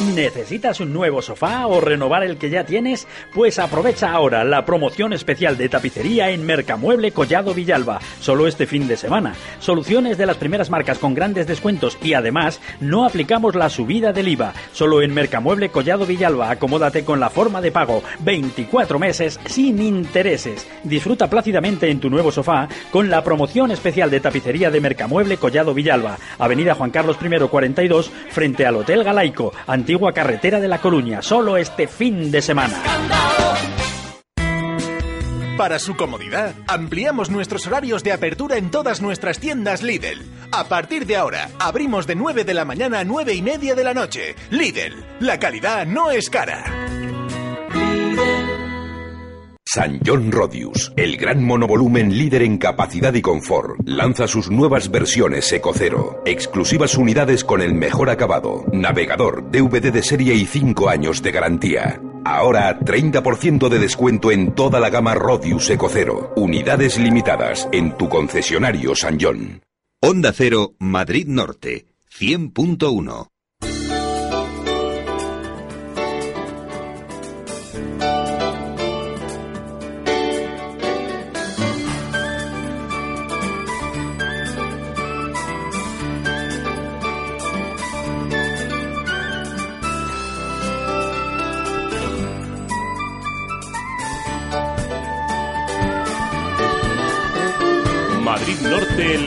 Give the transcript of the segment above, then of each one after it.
¿Necesitas un nuevo sofá o renovar el que ya tienes? Pues aprovecha ahora la promoción especial de tapicería en Mercamueble Collado Villalba, solo este fin de semana. Soluciones de las primeras marcas con grandes descuentos y además no aplicamos la subida del IVA. Solo en Mercamueble Collado Villalba, acomódate con la forma de pago, 24 meses sin intereses. Disfruta plácidamente en tu nuevo sofá con la promoción especial de tapicería de Mercamueble Collado Villalba, Avenida Juan Carlos I 42, frente al Hotel Galaico, antigua carretera de La Coruña, solo este fin de semana. Para su comodidad, ampliamos nuestros horarios de apertura en todas nuestras tiendas Lidl. A partir de ahora, abrimos de 9 de la mañana a 9 y media de la noche. Lidl, la calidad no es cara. San John Rodius, el gran monovolumen líder en capacidad y confort, lanza sus nuevas versiones Ecocero, exclusivas unidades con el mejor acabado, navegador, DVD de serie y 5 años de garantía. Ahora 30% de descuento en toda la gama Rodius Ecocero, unidades limitadas en tu concesionario San John. Onda Cero, Madrid Norte, 100.1.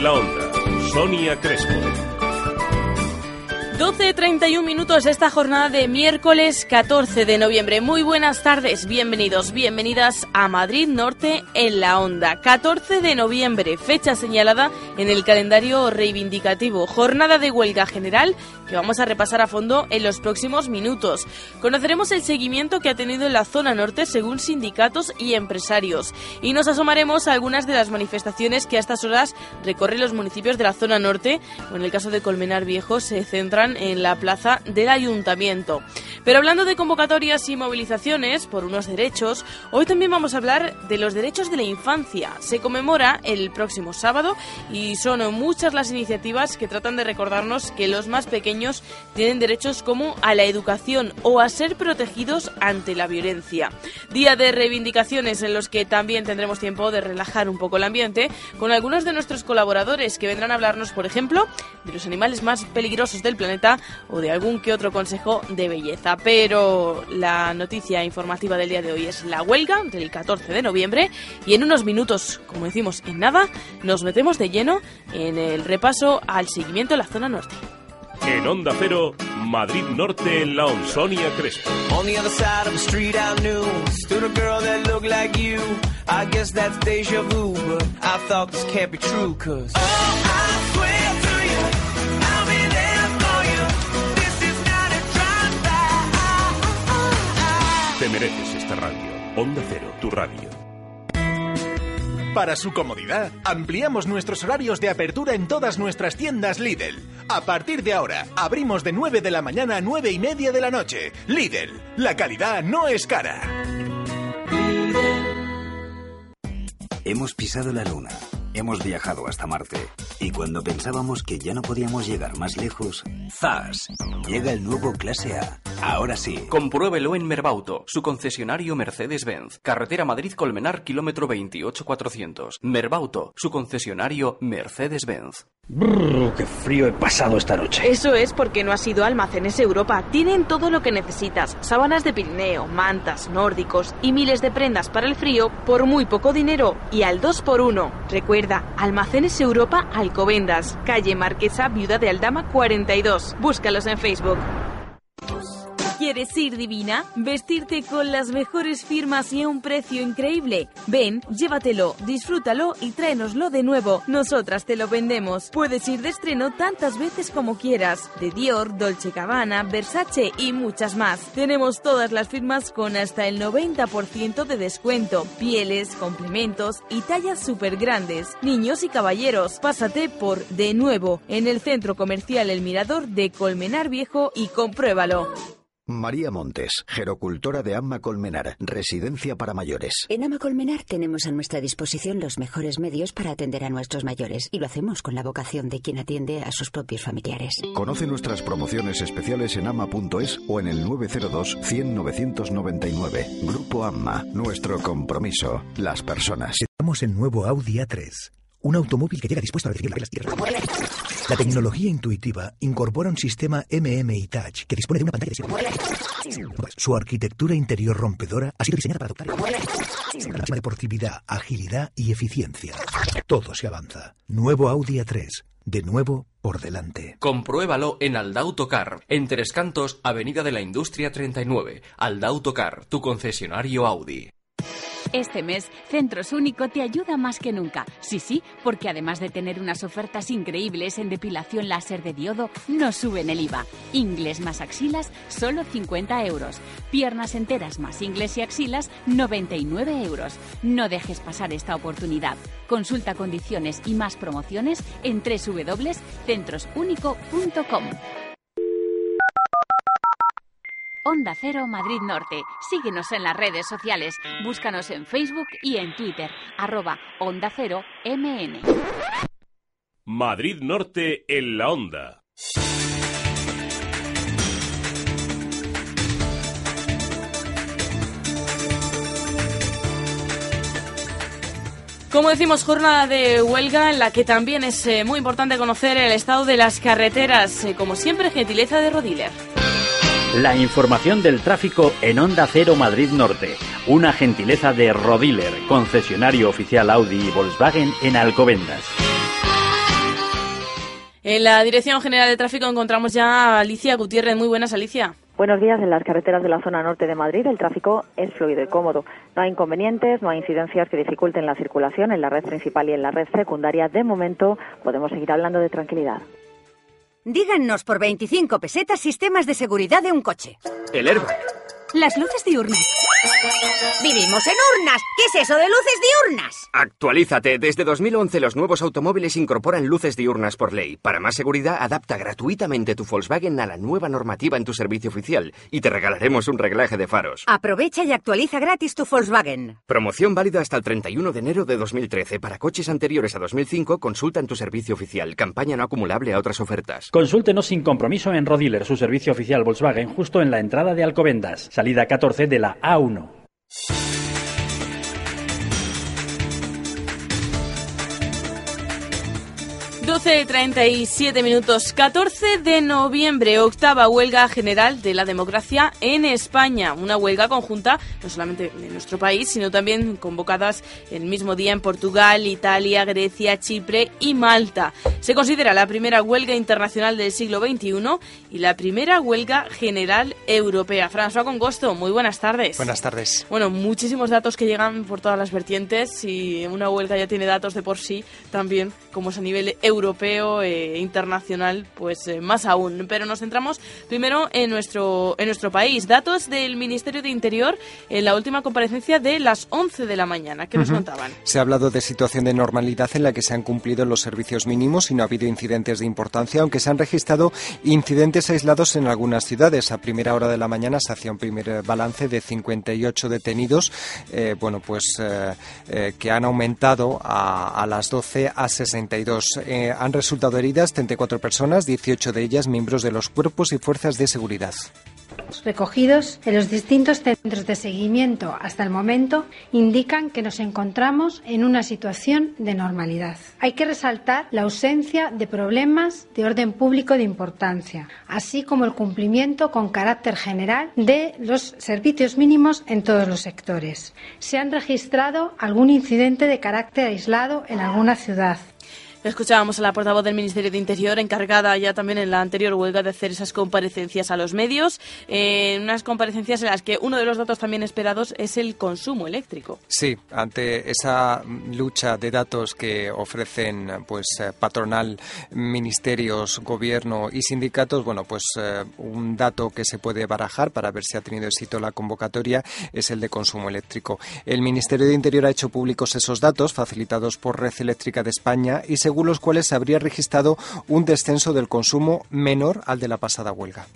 la onda. Sonia Crespo. 12.31 minutos esta jornada de miércoles 14 de noviembre. Muy buenas tardes, bienvenidos, bienvenidas a Madrid Norte en la Onda. 14 de noviembre, fecha señalada en el calendario reivindicativo. Jornada de huelga general que vamos a repasar a fondo en los próximos minutos. Conoceremos el seguimiento que ha tenido en la zona norte según sindicatos y empresarios. Y nos asomaremos a algunas de las manifestaciones que a estas horas recorren los municipios de la zona norte, o en el caso de Colmenar Viejo se centran en la plaza del ayuntamiento. Pero hablando de convocatorias y movilizaciones por unos derechos, hoy también vamos a hablar de los derechos de la infancia. Se conmemora el próximo sábado y son muchas las iniciativas que tratan de recordarnos que los más pequeños tienen derechos como a la educación o a ser protegidos ante la violencia. Día de reivindicaciones en los que también tendremos tiempo de relajar un poco el ambiente con algunos de nuestros colaboradores que vendrán a hablarnos, por ejemplo, de los animales más peligrosos del planeta o de algún que otro consejo de belleza. Pero la noticia informativa del día de hoy es la huelga del 14 de noviembre y en unos minutos, como decimos en nada, nos metemos de lleno en el repaso al seguimiento de la zona norte. En Onda Cero, Madrid Norte en la onda. Sonia Crespo. On the other side of the street I knew stood a girl that looked like you. I guess that's deja vu, but I thought this can't be true, cause oh, I swear to you, I'll be there for you. This is not a drive-by. Te mereces esta radio. Onda Cero, tu radio. Para su comodidad, ampliamos nuestros horarios de apertura en todas nuestras tiendas Lidl. A partir de ahora, abrimos de 9 de la mañana a 9 y media de la noche. Lidl, la calidad no es cara. Hemos pisado la Luna, hemos viajado hasta Marte y cuando pensábamos que ya no podíamos llegar más lejos, ¡zas! Llega el nuevo Clase A. Ahora sí. Compruébelo en Merbauto, su concesionario Mercedes-Benz. Carretera Madrid-Colmenar, kilómetro 28400. Merbauto, su concesionario Mercedes-Benz. Brrr, qué frío he pasado esta noche. Eso es porque no has ido a Almacenes Europa. Tienen todo lo que necesitas. Sábanas de Pirineo, mantas, nórdicos y miles de prendas para el frío por muy poco dinero y al 2x1. Recuerda, Almacenes Europa Alcobendas, calle Marquesa, Viuda de Aldama 42. Búscalos en Facebook. ¿Quieres ir divina? ¿Vestirte con las mejores firmas y a un precio increíble? Ven, llévatelo, disfrútalo y tráenoslo de nuevo. Nosotras te lo vendemos. Puedes ir de estreno tantas veces como quieras. De Dior, Dolce Gabbana, Versace y muchas más. Tenemos todas las firmas con hasta el 90% de descuento. Pieles, complementos y tallas súper grandes. Niños y caballeros, pásate por De Nuevo en el centro comercial El Mirador de Colmenar Viejo y compruébalo. María Montes, gerocultora de Amma Colmenar, residencia para mayores. En Ama Colmenar tenemos a nuestra disposición los mejores medios para atender a nuestros mayores y lo hacemos con la vocación de quien atiende a sus propios familiares. Conoce nuestras promociones especiales en ama.es o en el 902 100 999. Grupo Amma, nuestro compromiso, las personas. Estamos en nuevo Audi A3, un automóvil que llega dispuesto a recibir las reglas la tecnología intuitiva incorpora un sistema MMI Touch que dispone de una pantalla de Su arquitectura interior rompedora ha sido diseñada para adoptar la máxima deportividad, agilidad y eficiencia. Todo se avanza. Nuevo Audi A3. De nuevo por delante. Compruébalo en Aldautocar, en Tres Cantos, Avenida de la Industria 39. Aldautocar, tu concesionario Audi. Este mes, Centros Único te ayuda más que nunca. Sí, sí, porque además de tener unas ofertas increíbles en depilación láser de diodo, no suben el IVA. Ingles más axilas, solo 50 euros. Piernas enteras más ingles y axilas, 99 euros. No dejes pasar esta oportunidad. Consulta condiciones y más promociones en www.centrosunico.com. Onda Cero Madrid Norte. Síguenos en las redes sociales. Búscanos en Facebook y en Twitter. Arroba Onda Cero MN. Madrid Norte en la Onda. Como decimos, jornada de huelga en la que también es eh, muy importante conocer el estado de las carreteras. Eh, como siempre, gentileza de Rodiler. La información del tráfico en Onda Cero Madrid Norte. Una gentileza de Rodiler, concesionario oficial Audi y Volkswagen en Alcobendas. En la Dirección General de Tráfico encontramos ya a Alicia Gutiérrez. Muy buenas, Alicia. Buenos días. En las carreteras de la zona norte de Madrid el tráfico es fluido y cómodo. No hay inconvenientes, no hay incidencias que dificulten la circulación en la red principal y en la red secundaria. De momento podemos seguir hablando de tranquilidad. Díganos por 25 pesetas sistemas de seguridad de un coche. El airbag. Las luces diurnas. ¡Vivimos en urnas! ¿Qué es eso de luces diurnas? Actualízate. Desde 2011 los nuevos automóviles incorporan luces diurnas por ley. Para más seguridad, adapta gratuitamente tu Volkswagen a la nueva normativa en tu servicio oficial y te regalaremos un reglaje de faros. Aprovecha y actualiza gratis tu Volkswagen. Promoción válida hasta el 31 de enero de 2013. Para coches anteriores a 2005, consulta en tu servicio oficial. Campaña no acumulable a otras ofertas. Consúltenos sin compromiso en Rodiler, su servicio oficial Volkswagen, justo en la entrada de Alcobendas. Salida 14 de la A1. 12.37 minutos, 14 de noviembre, octava huelga general de la democracia en España. Una huelga conjunta no solamente de nuestro país, sino también convocadas el mismo día en Portugal, Italia, Grecia, Chipre y Malta. Se considera la primera huelga internacional del siglo XXI y la primera huelga general europea. François Congosto, muy buenas tardes. Buenas tardes. Bueno, muchísimos datos que llegan por todas las vertientes y una huelga ya tiene datos de por sí también, como es a nivel europeo europeo e internacional, pues eh, más aún. Pero nos centramos primero en nuestro, en nuestro país. Datos del Ministerio de Interior en la última comparecencia de las 11 de la mañana. ¿Qué nos contaban? Se ha hablado de situación de normalidad en la que se han cumplido los servicios mínimos y no ha habido incidentes de importancia, aunque se han registrado incidentes aislados en algunas ciudades. A primera hora de la mañana se hacía un primer balance de 58 detenidos, eh, bueno, pues que han aumentado a, a, las 12 a 62 han resultado heridas 34 personas, 18 de ellas miembros de los cuerpos y fuerzas de seguridad recogidos en los distintos centros de seguimiento hasta el momento indican que nos encontramos en una situación de normalidad. Hay que resaltar la ausencia de problemas de orden público de importancia, así como el cumplimiento con carácter general de los servicios mínimos en todos los sectores. Se han registrado algún incidente de carácter aislado en alguna ciudad, Escuchábamos a la portavoz del Ministerio de Interior, encargada ya también en la anterior huelga de hacer esas comparecencias a los medios, en unas comparecencias en las que uno de los datos también esperados es el consumo eléctrico. Sí, ante esa lucha de datos que ofrecen pues eh, patronal, ministerios, gobierno y sindicatos, bueno, pues eh, un dato que se puede barajar para ver si ha tenido éxito la convocatoria es el de consumo eléctrico. El Ministerio de Interior ha hecho públicos esos datos facilitados por Red Eléctrica de España y se según los cuales se habría registrado un descenso del consumo menor al de la pasada huelga.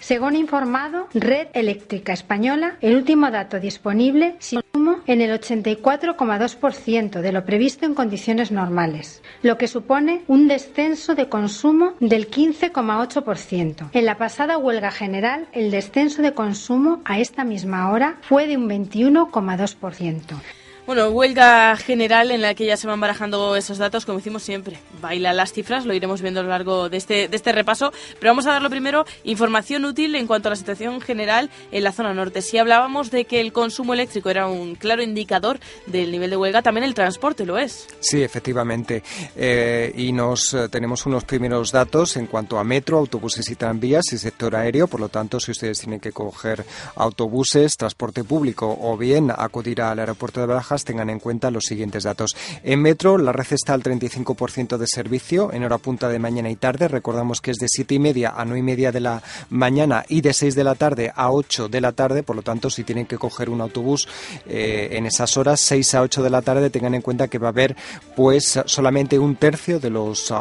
Según informado Red Eléctrica Española, el último dato disponible consumo en el 84,2% de lo previsto en condiciones normales, lo que supone un descenso de consumo del 15,8%. En la pasada huelga general, el descenso de consumo a esta misma hora fue de un 21,2%. Bueno, huelga general en la que ya se van barajando esos datos, como decimos siempre. Baila las cifras, lo iremos viendo a lo largo de este, de este repaso. Pero vamos a darlo primero información útil en cuanto a la situación general en la zona norte. Si hablábamos de que el consumo eléctrico era un claro indicador del nivel de huelga, también el transporte lo es. Sí, efectivamente. Eh, y nos eh, tenemos unos primeros datos en cuanto a metro, autobuses y tranvías y sector aéreo. Por lo tanto, si ustedes tienen que coger autobuses, transporte público o bien acudir al aeropuerto de Barajas, tengan en cuenta los siguientes datos. En metro, la red está al 35% de servicio en hora punta de mañana y tarde. Recordamos que es de 7 y media a 9 y media de la mañana y de 6 de la tarde a 8 de la tarde. Por lo tanto, si tienen que coger un autobús eh, en esas horas, 6 a 8 de la tarde, tengan en cuenta que va a haber pues solamente un tercio de los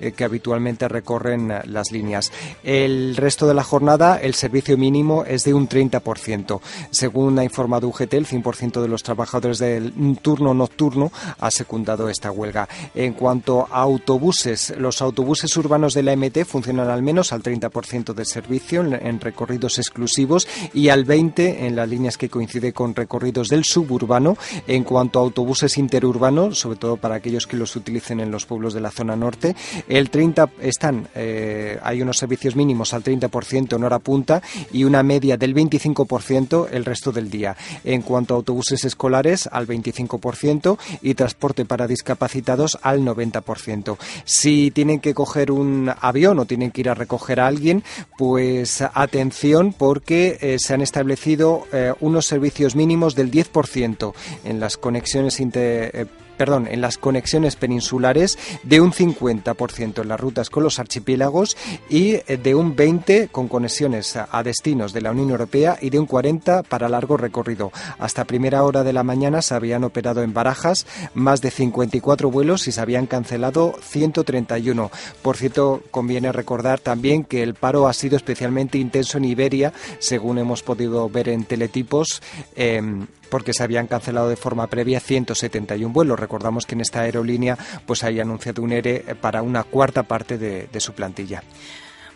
eh, que habitualmente recorren eh, las líneas. El resto de la jornada, el servicio mínimo es de un 30%. Según ha informado UGT, el 100% de los trabajadores del turno nocturno ha secundado esta huelga. En cuanto a autobuses, los autobuses urbanos de la MT funcionan al menos al 30% de servicio en, recorridos exclusivos y al 20% en las líneas que coincide con recorridos del suburbano. En cuanto a autobuses interurbanos, sobre todo para aquellos que los utilicen en los pueblos de la zona norte, el 30 están, eh, hay unos servicios mínimos al 30% en hora punta y una media del 25% el resto del día. En cuanto a autobuses escolares, al 25% y transporte para discapacitados al 90%. Si tienen que coger un avión o tienen que ir a recoger a alguien, pues atención porque eh, se han establecido eh, unos servicios mínimos del 10% en las conexiones inter perdón, en las conexiones peninsulares, de un 50% en las rutas con los archipiélagos y eh, de un 20% con conexiones a destinos de la Unión Europea y de un 40% para largo recorrido. Hasta primera hora de la mañana se habían operado en Barajas más de 54 vuelos y se habían cancelado 131. Por cierto, conviene recordar también que el paro ha sido especialmente intenso en Iberia, según hemos podido ver en teletipos. Em, porque se habían cancelado de forma previa 171 vuelos. Recordamos que en esta aerolínea pues hay anunciado un ERE para una cuarta parte de, de su plantilla.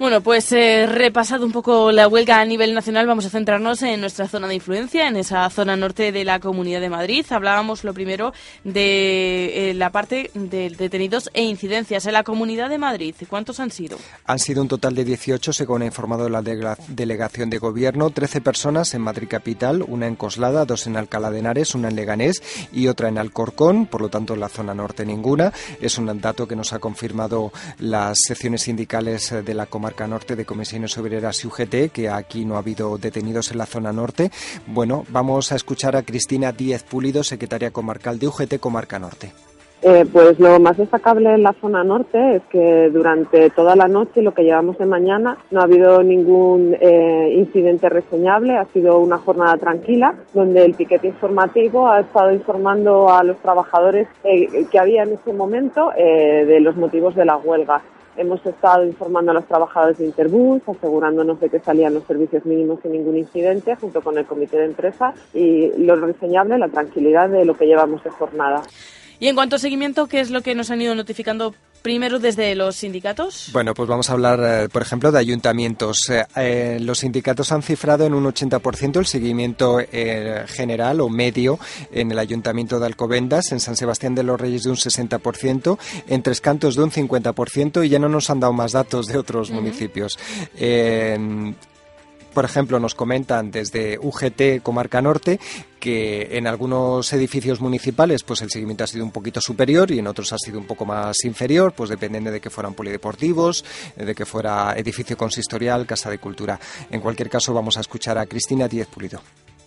Bueno, pues eh, repasado un poco la huelga a nivel nacional, vamos a centrarnos en nuestra zona de influencia, en esa zona norte de la Comunidad de Madrid. Hablábamos lo primero de eh, la parte de detenidos e incidencias en la Comunidad de Madrid. ¿Cuántos han sido? Han sido un total de 18, según ha informado la delegación de gobierno. 13 personas en Madrid capital, una en Coslada, dos en Alcalá de Henares, una en Leganés y otra en Alcorcón. Por lo tanto, en la zona norte ninguna. Es un dato que nos ha confirmado las secciones sindicales de la comarca norte de Comisiones Obreras y UGT, que aquí no ha habido detenidos en la zona norte. Bueno, vamos a escuchar a Cristina Díez Pulido, secretaria comarcal de UGT Comarca Norte. Eh, pues lo más destacable en la zona norte es que durante toda la noche, lo que llevamos de mañana, no ha habido ningún eh, incidente reseñable, ha sido una jornada tranquila, donde el piquete informativo ha estado informando a los trabajadores eh, que había en ese momento de los motivos de la huelga. Hemos estado informando a los trabajadores de Interbus, asegurándonos de que salían los servicios mínimos sin ningún incidente, junto con el comité de empresa y lo reseñable, la tranquilidad de lo que llevamos de jornada. Y en cuanto a seguimiento, ¿qué es lo que nos han ido notificando primero desde los sindicatos? Bueno, pues vamos a hablar, eh, por ejemplo, de ayuntamientos. Eh, eh, los sindicatos han cifrado en un 80% el seguimiento general o medio en el ayuntamiento de Alcobendas, en San Sebastián de los Reyes de un 60%, en Tres Cantos de un 50% y ya no nos han dado más datos de otros municipios. Por ejemplo, nos comentan desde UGT Comarca Norte que en algunos edificios municipales pues el seguimiento ha sido un poquito superior y en otros ha sido un poco más inferior, pues dependiendo de que fueran polideportivos, de que fuera edificio consistorial, casa de cultura. En cualquier caso, vamos a escuchar a Cristina Díez Pulido.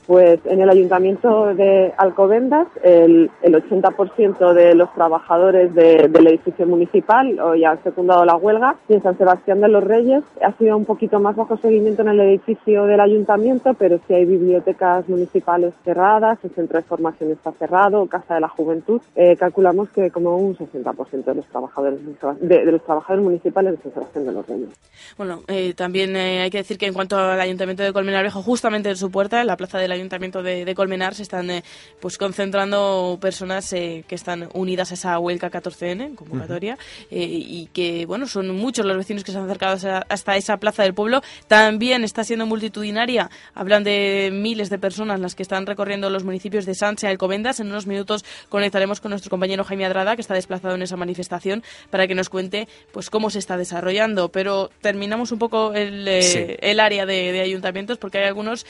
Pues en el ayuntamiento de Alcobendas, el, el 80% de los trabajadores de- del edificio municipal hoy han secundado la huelga y en San Sebastián de los Reyes ha sido un poquito más bajo seguimiento en el edificio del ayuntamiento, pero sí hay bibliotecas municipales cerradas, el centro de formación está cerrado, Casa de la Juventud. Eh, calculamos que como un 60% de los trabajadores de, de- de los trabajadores municipales de San Sebastián de los Reyes. Bueno, eh, también eh, hay que decir que en cuanto al Ayuntamiento de Colmenar Viejo, justamente en su puerta, en la plaza del Ayuntamiento de, de Colmenar, se están eh, pues concentrando personas eh, que están unidas a esa huelga 14N, convocatoria, eh, y que, bueno, son muchos los vecinos que se han acercado hasta- esa plaza del pueblo. También está siendo multitudinaria, hablan de miles de personas las que están recorriendo los municipios de Sancha y Alcobendas. En unos minutos conectaremos con nuestro compañero Jaime Adrada, que está desplazado en esa manifestación, para que nos cuente pues cómo se está desarrollando. Pero terminamos un poco el, eh, Sí. el área de, de ayuntamientos porque hay algunos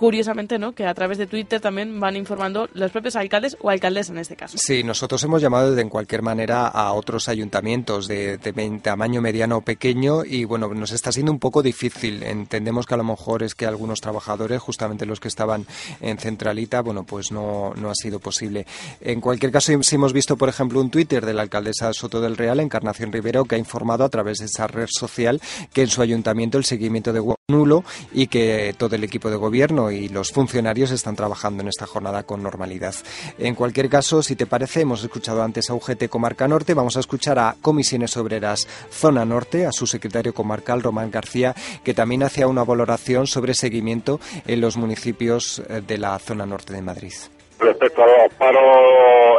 curiosamente, ¿no? Que a través de Twitter también van informando los propios alcaldes o alcaldesas en este caso. Sí, nosotros hemos llamado de en cualquier manera a otros ayuntamientos de, tamaño mediano o pequeño y bueno, nos está siendo un poco difícil. Entendemos que a lo mejor es que algunos trabajadores, justamente los que estaban en Centralita, bueno, pues no, no ha sido posible. En cualquier caso, sí hemos visto, por ejemplo, un Twitter de la alcaldesa Soto del Real, Encarnación Rivero, que ha informado a través de esa red social que en su ayuntamiento el seguimiento de nulo y que todo el equipo de gobierno y los funcionarios están trabajando en esta jornada con normalidad. En cualquier caso, si te parece, hemos escuchado antes a UGT Comarca Norte, vamos a escuchar a Comisiones Obreras Zona Norte, a su secretario comarcal Román García, que también hacía una valoración sobre seguimiento en los municipios eh, de la zona norte de Madrid. Respecto a los paros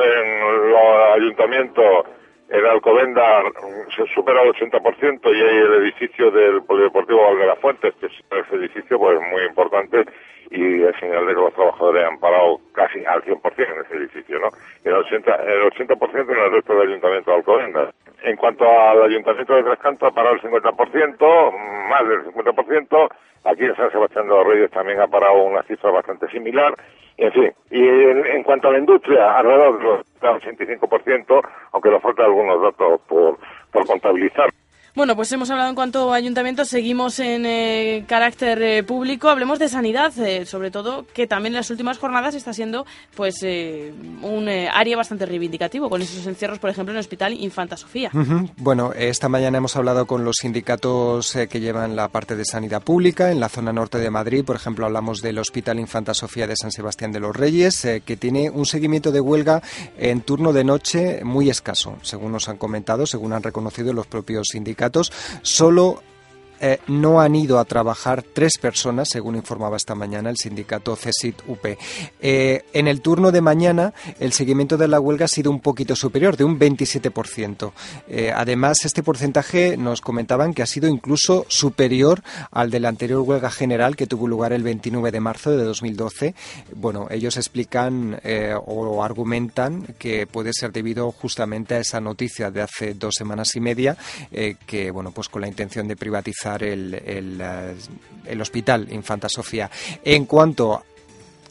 en los ayuntamientos, en Alcobendas se supera el 80% y hay el edificio del Polideportivo Valga Fuentes, que es ese edificio pues muy importante y es señal de que los trabajadores han parado casi al 100% en ese edificio, ¿no? El 80%, el 80% en el resto del ayuntamiento de Alcobendas. En cuanto al ayuntamiento de Tres Cantos, ha parado el 50%, más del 50%. Aquí en San Sebastián de los Reyes también ha parado una cifra bastante similar. En fin, y en, en cuanto a la industria, alrededor del 85%, aunque nos faltan algunos datos por, por contabilizar. Bueno, pues hemos hablado en cuanto a ayuntamientos, seguimos en eh, carácter eh, público, hablemos de sanidad, eh, sobre todo que también en las últimas jornadas está siendo pues un área bastante reivindicativo con esos encierros, por ejemplo, en el Hospital Infanta Sofía. Bueno, esta mañana hemos hablado con los sindicatos que llevan la parte de sanidad pública en la zona norte de Madrid. Por ejemplo, hablamos del Hospital Infanta Sofía de San Sebastián de los Reyes, que tiene un seguimiento de huelga en turno de noche muy escaso, según nos han comentado, según han reconocido los propios sindicatos. Solo eh, no han ido a trabajar tres personas, según informaba esta mañana el sindicato CESIT UP. Eh, en el turno de mañana, el seguimiento de la huelga ha sido un poquito superior, de un 27%. Eh, además, este porcentaje nos comentaban que ha sido incluso superior al de la anterior huelga general que tuvo lugar el 29 de marzo de 2012. Bueno, ellos explican o argumentan que puede ser debido justamente a esa noticia de hace dos semanas y media, que, bueno, pues con la intención de privatizar el, el, eh, el hospital Infanta Sofía. En cuanto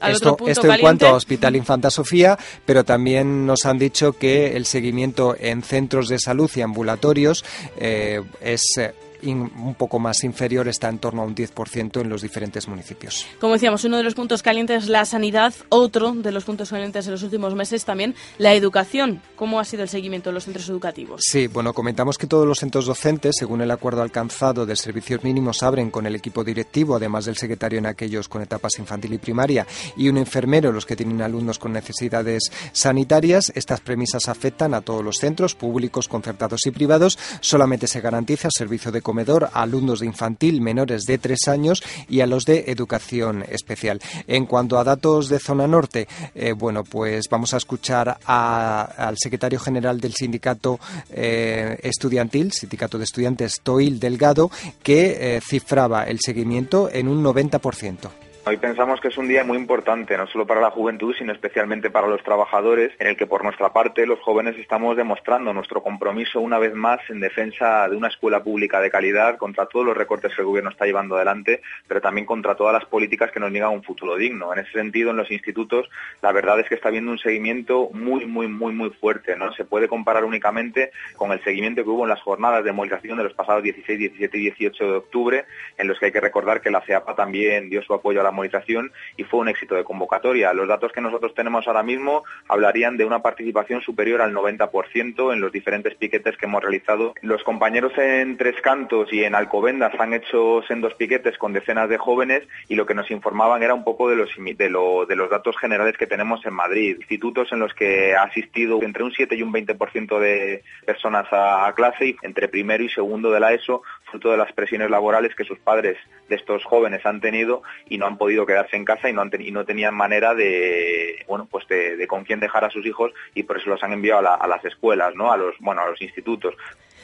Al esto, esto en cuanto a Hospital Infanta Sofía, pero también nos han dicho que el seguimiento en centros de salud y ambulatorios eh, es eh, in- un poco más inferior, está en torno a un 10% en los diferentes municipios. Como decíamos, uno de los puntos calientes la sanidad, otro de los puntos calientes en los últimos meses también la educación. ¿Cómo ha sido el seguimiento de los centros educativos? Sí, bueno, comentamos que todos los centros docentes, según el acuerdo alcanzado de servicios mínimos, abren con el equipo directivo, además del secretario en aquellos con etapas infantil y primaria, y un enfermero los que tienen alumnos con necesidades sanitarias. Estas premisas afectan a todos los centros, públicos, concertados y privados. Solamente se garantiza servicio de comedor a alumnos de infantil menores de tres años y a los de educación especial. En cuanto a datos de zona norte, eh, bueno, pues vamos a escuchar a- al secretario general del sindicato eh, estudiantil, sindicato de estudiantes Toil Delgado, que eh, cifraba el seguimiento en un 90%. Hoy pensamos que es un día muy importante, no solo para la juventud, sino especialmente para los trabajadores, en el que por nuestra parte los jóvenes estamos demostrando nuestro compromiso una vez más en defensa de una escuela pública de calidad contra todos los recortes que el gobierno está llevando adelante, pero también contra todas las políticas que nos niegan un futuro digno. En ese sentido, en los institutos, la verdad es que está habiendo un seguimiento muy, muy, muy, muy fuerte. No se puede comparar únicamente con el seguimiento que hubo en las jornadas de movilización de los pasados 16, 17 y 18 de octubre, en los que hay que recordar que la CEAPA también dio su apoyo a la y fue un éxito de convocatoria. Los datos que nosotros tenemos ahora mismo hablarían de una participación superior al 90% en los diferentes piquetes que hemos realizado. Los compañeros en Tres Cantos y en Alcobendas han hecho sendos piquetes con decenas de jóvenes y lo que nos informaban era un poco de los, de, de los datos generales que tenemos en Madrid. Institutos en los que ha asistido entre un 7 y un 20% de personas a, clase y entre primero y segundo de la ESO, fruto de las presiones laborales que sus padres de estos jóvenes han tenido y no han podido quedarse en casa y no, han no tenían manera de, bueno, pues de, con quién dejar a sus hijos y por eso los han enviado a, a las escuelas, ¿no? A los, bueno, a los institutos.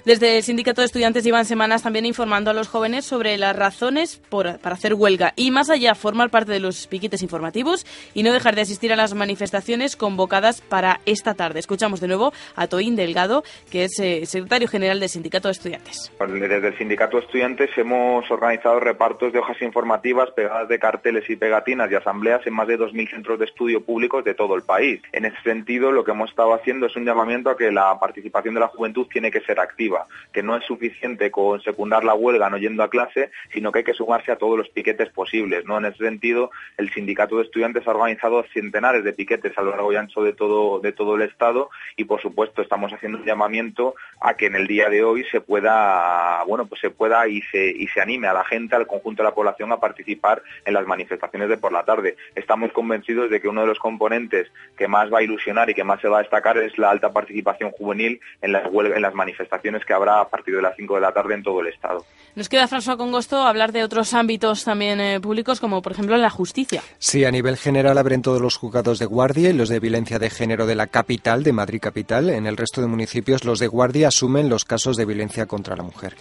Desde el Sindicato de Estudiantes llevan semanas también informando a los jóvenes sobre las razones para hacer huelga y más allá formar parte de los piquites informativos y no dejar de asistir a las manifestaciones convocadas para esta tarde. Escuchamos de nuevo a Toín Delgado, que es eh, secretario general del Sindicato de Estudiantes. Desde el Sindicato de Estudiantes hemos organizado repartos de hojas informativas pegadas de carteles y pegatinas y asambleas en más de 2.000 centros de estudio públicos de todo el país. En ese sentido, lo que hemos estado haciendo es un llamamiento a que la participación de la juventud tiene que ser activa que no es suficiente con secundar la huelga no yendo a clase, sino que hay que sumarse a todos los piquetes posibles. ¿no? En ese sentido, el sindicato de estudiantes ha organizado centenares de piquetes a lo largo y ancho de todo, de todo el Estado y, por supuesto, estamos haciendo un llamamiento a que en el día de hoy se pueda, bueno, pues se pueda y se, y se anime a la gente, al conjunto de la población a participar en las manifestaciones de por la tarde. Estamos convencidos de que uno de los componentes que más va a ilusionar y que más se va a destacar es la alta participación juvenil en las, en las manifestaciones que habrá a partir de las 5 de la tarde en todo el Estado. Nos queda, François Congosto, hablar de otros ámbitos también eh, públicos, como por ejemplo la justicia. Sí, a nivel general abren todos los juzgados de guardia y los de violencia de género de la capital, de Madrid capital. En el resto de municipios, los de guardia asumen los casos de violencia contra la mujer.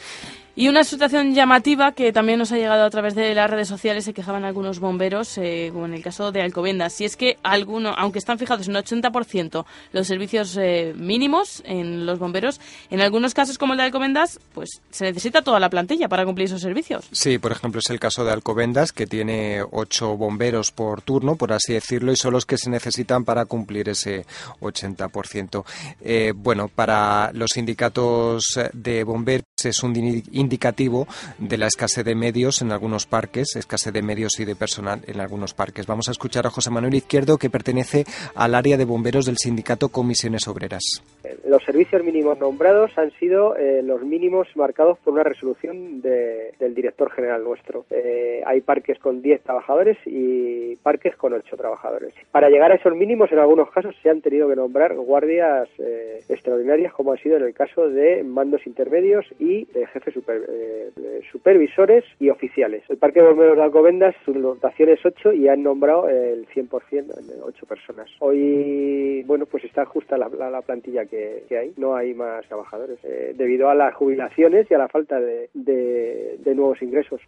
Y una situación llamativa que también nos ha llegado a través de las redes sociales, se quejaban algunos bomberos, eh, como en el caso de Alcobendas. Si es que alguno, aunque están fijados en 80% los servicios eh, mínimos en los bomberos, en algunos casos como el de Alcobendas, pues se necesita toda la plantilla para cumplir esos servicios. Sí, por ejemplo, es el caso de Alcobendas, que tiene ocho bomberos por turno, por así decirlo, y son los que se necesitan para cumplir ese 80%. Eh, bueno, para los sindicatos de bomberos es un indicativo de la escasez de medios en algunos parques, escasez de medios y de personal en algunos parques. Vamos a escuchar a José Manuel Izquierdo, que pertenece al área de bomberos del sindicato Comisiones Obreras. Los servicios mínimos nombrados han sido eh, los mínimos marcados por una resolución del director general nuestro. Eh, hay parques con 10 trabajadores y parques con 8 trabajadores. Para llegar a esos mínimos, en algunos casos se han tenido que nombrar guardias eh, extraordinarias, como ha sido en el caso de mandos intermedios y de jefes super, supervisores y oficiales. El Parque de Bomberos de Alcobendas, su dotación es 8 y han nombrado el 100%, 8 personas. Hoy, bueno, pues está justa la, la plantilla que hay, no hay más trabajadores, eh, debido a las jubilaciones y a la falta de, nuevos ingresos.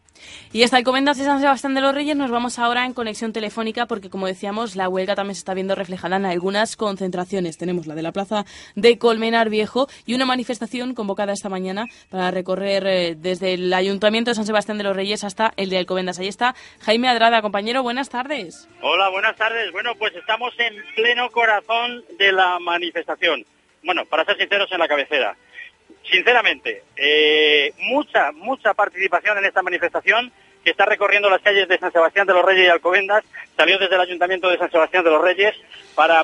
Y esta encomendas de San Sebastián de los Reyes nos vamos ahora en conexión telefónica porque, como decíamos, la huelga también se está viendo reflejada en algunas concentraciones. Tenemos la de la plaza de Colmenar Viejo y una manifestación convocada esta mañana para recorrer eh, desde el Ayuntamiento de San Sebastián de los Reyes hasta el de Alcobendas. Ahí está Jaime Adrada, compañero, buenas tardes. Hola, buenas tardes. Bueno, pues estamos en pleno corazón de la manifestación bueno, para ser sinceros, en la cabecera. Sinceramente, eh, mucha, mucha participación en esta manifestación que está recorriendo las calles de San Sebastián de los Reyes y Alcobendas, salió desde el Ayuntamiento de San Sebastián de los Reyes para,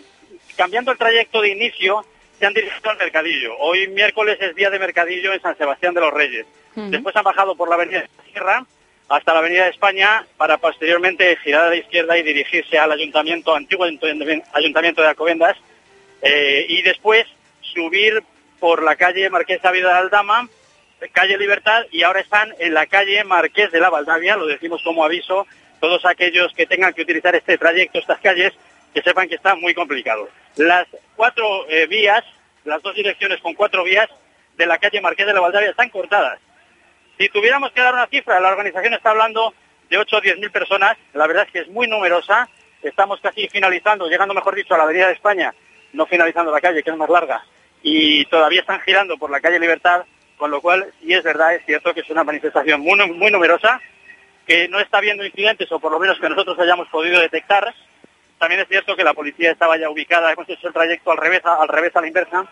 cambiando el trayecto de inicio, se han dirigido al Mercadillo. Hoy miércoles es día de Mercadillo en San Sebastián de los Reyes. Después han bajado por la Avenida de Sierra hasta la Avenida de España para posteriormente girar a la izquierda y dirigirse al Ayuntamiento, antiguo Ayuntamiento de Alcobendas, eh, y después subir por la calle Marqués David de Aldama, calle Libertad, y ahora están en la calle Marqués de la Valdavia, lo decimos como aviso, todos aquellos que tengan que utilizar este trayecto, estas calles, que sepan que está muy complicado. Las cuatro eh, vías, las dos direcciones con cuatro vías de la calle Marqués de la Valdavia están cortadas. Si tuviéramos que dar una cifra, la organización está hablando de 8 o 10 mil personas, la verdad es que es muy numerosa, estamos casi finalizando, llegando mejor dicho a la Avenida de España, no finalizando la calle, que es más larga, y todavía están girando por la calle Libertad, con lo cual sí es verdad, es cierto que es una manifestación muy, muy numerosa, que no está habiendo incidentes, o por lo menos que nosotros hayamos podido detectar. También es cierto que la policía estaba ya ubicada, hemos hecho el trayecto al revés, al revés a la inversa,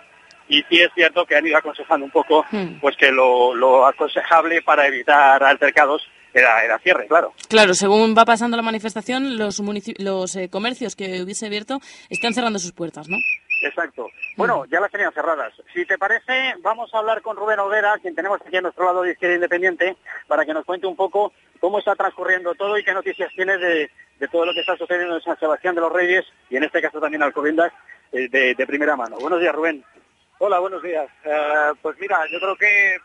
y sí es cierto que han ido aconsejando un poco hmm. pues que lo, lo aconsejable para evitar altercados era, era cierre, claro. Claro, según va pasando la manifestación, los, los eh, comercios que hubiese abierto están cerrando sus puertas, ¿no? Exacto. Bueno, ya las tenían cerradas. Si te parece, vamos a hablar con Rubén Olvera, quien tenemos aquí a nuestro lado de izquierda independiente, para que nos cuente un poco cómo está transcurriendo todo y qué noticias tiene de, todo lo que está sucediendo en San Sebastián de los Reyes y en este caso también Alcobendas eh, de, de primera mano. Buenos días, Rubén. Hola, buenos días. Eh, pues mira, yo creo que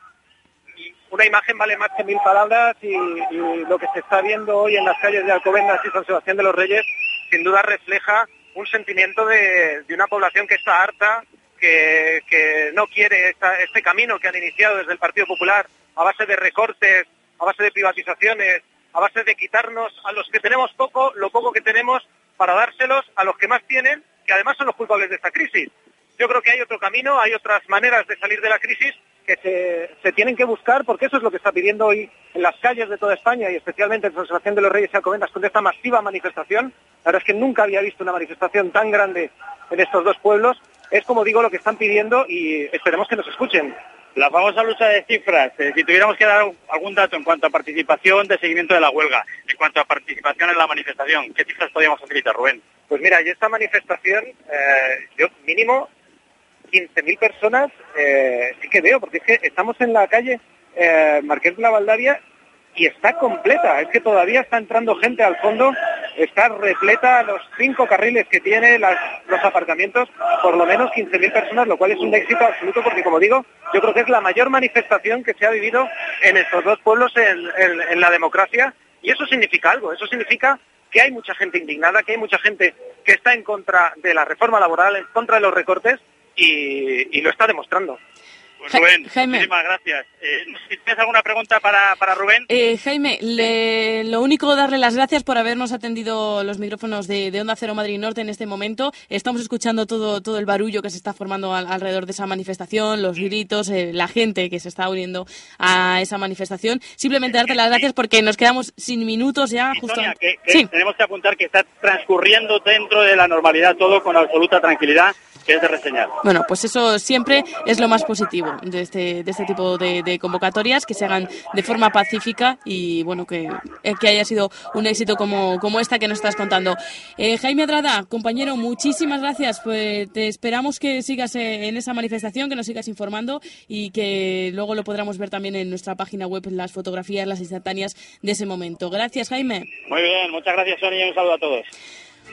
una imagen vale más que mil palabras y, lo que se está viendo hoy en las calles de Alcobendas y San Sebastián de los Reyes sin duda refleja un sentimiento de, una población que está harta, que, no quiere este camino que han iniciado desde el Partido Popular a base de recortes, a base de privatizaciones, a base de quitarnos a los que tenemos poco, lo poco que tenemos, para dárselos a los que más tienen, que además son los culpables de esta crisis. Yo creo que hay otro camino, hay otras maneras de salir de la crisis que se, tienen que buscar, porque eso es lo que está pidiendo hoy en las calles de toda España y especialmente en Sebastián de los Reyes y Alcobendas con esta masiva manifestación. La verdad es que nunca había visto una manifestación tan grande en estos dos pueblos. Es como digo lo que están pidiendo y esperemos que nos escuchen. La famosa lucha de cifras, eh, si tuviéramos que dar algún dato en cuanto a participación de seguimiento de la huelga, en cuanto a participación en la manifestación, ¿qué cifras podríamos utilizar, Rubén? Pues mira, yo esta manifestación, eh, yo mínimo 15.000 personas eh, sí que veo, porque es que estamos en la calle Marqués de la Valdaria y está completa. Es que todavía está entrando gente al fondo, está repleta los cinco carriles que tiene los aparcamientos, por lo menos 15.000 personas, lo cual es un éxito absoluto porque, como digo, yo creo que es la mayor manifestación que se ha vivido en estos dos pueblos en la democracia y eso significa algo, eso significa que hay mucha gente indignada, que hay mucha gente que está en contra de la reforma laboral, en contra de los recortes y, lo está demostrando. Pues Rubén, muchísimas gracias. Eh, ¿Tienes alguna pregunta para, para Rubén? Eh, Jaime, lo único darle las gracias por habernos atendido los micrófonos de, Onda Cero Madrid Norte en este momento. Estamos escuchando todo, todo el barullo que se está formando alrededor de esa manifestación, los gritos, eh, la gente que se está uniendo a esa manifestación. Simplemente darte las gracias porque nos quedamos sin minutos ya. justo... tenemos que apuntar que está transcurriendo dentro de la normalidad todo con absoluta tranquilidad que es de reseñar. Bueno, pues eso siempre es lo más positivo de este, de este tipo de, convocatorias, que se hagan de forma pacífica y bueno, que, eh, que haya sido un éxito como, como esta que nos estás contando. Eh, Jaime Adrada, compañero, muchísimas gracias. Pues te esperamos que sigas eh, en esa manifestación, que nos sigas informando y que luego lo podamos ver también en nuestra página web, las fotografías, las instantáneas de ese momento. Gracias, Jaime. Muy bien, muchas gracias, Sonia, y un saludo a todos.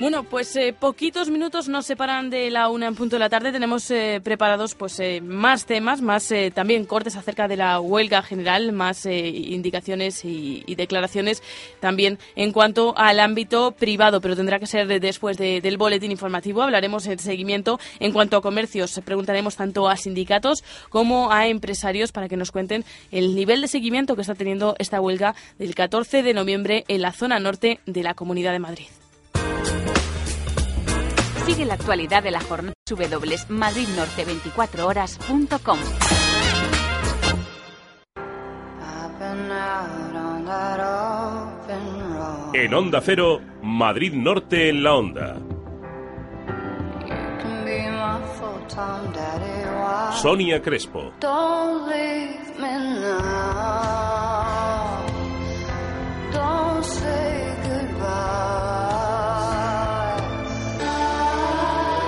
Bueno, pues eh, poquitos minutos nos separan de la una en punto de la tarde. Tenemos eh, preparados pues eh, más temas, más también cortes acerca de la huelga general, más indicaciones y, declaraciones también en cuanto al ámbito privado, pero tendrá que ser después del boletín informativo. Hablaremos en seguimiento en cuanto a comercios. Preguntaremos tanto a sindicatos como a empresarios para que nos cuenten el nivel de seguimiento que está teniendo esta huelga del 14 de noviembre en la zona norte de la Comunidad de Madrid. Sigue la actualidad de la jornada www.madridnorte24horas.com. En Onda Cero, Madrid Norte en la Onda. Sonia Crespo.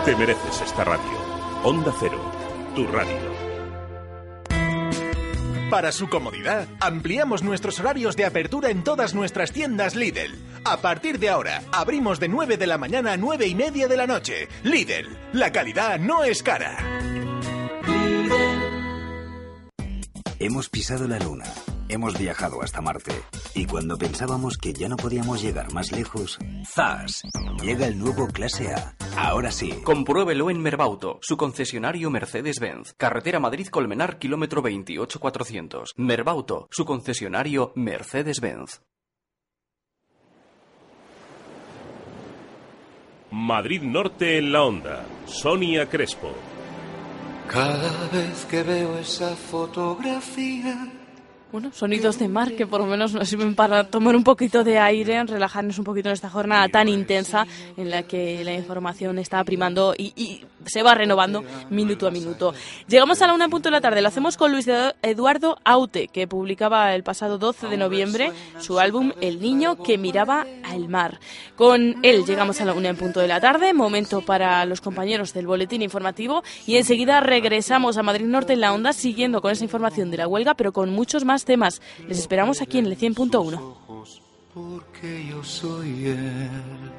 Te mereces esta radio. Onda Cero, tu radio. Para su comodidad, ampliamos nuestros horarios de apertura en todas nuestras tiendas Lidl. A partir de ahora, abrimos de 9 de la mañana a 9 y media de la noche. Lidl, la calidad no es cara. Hemos pisado la luna Hemos viajado hasta Marte y cuando pensábamos que ya no podíamos llegar más lejos, ¡zas! Llega el nuevo Clase A. Ahora sí. Compruébelo en Merbauto, su concesionario Mercedes-Benz. Carretera Madrid-Colmenar, kilómetro 28400. Merbauto, su concesionario Mercedes-Benz. Madrid Norte en la onda. Sonia Crespo. Cada vez que veo esa fotografía bueno, sonidos de mar que por lo menos nos sirven para tomar un poquito de aire, relajarnos un poquito en esta jornada tan intensa en la que la información está primando y, se va renovando minuto a minuto. Llegamos a la una punto de la tarde, lo hacemos con Luis Eduardo Aute, que publicaba el pasado 12 de noviembre su álbum El niño que miraba al mar. Con él llegamos a la una en punto de la tarde, momento para los compañeros del boletín informativo y enseguida regresamos a Madrid Norte en la onda siguiendo con esa información de la huelga, pero con muchos más temas. Les esperamos aquí en el 100.1. Porque yo soy él.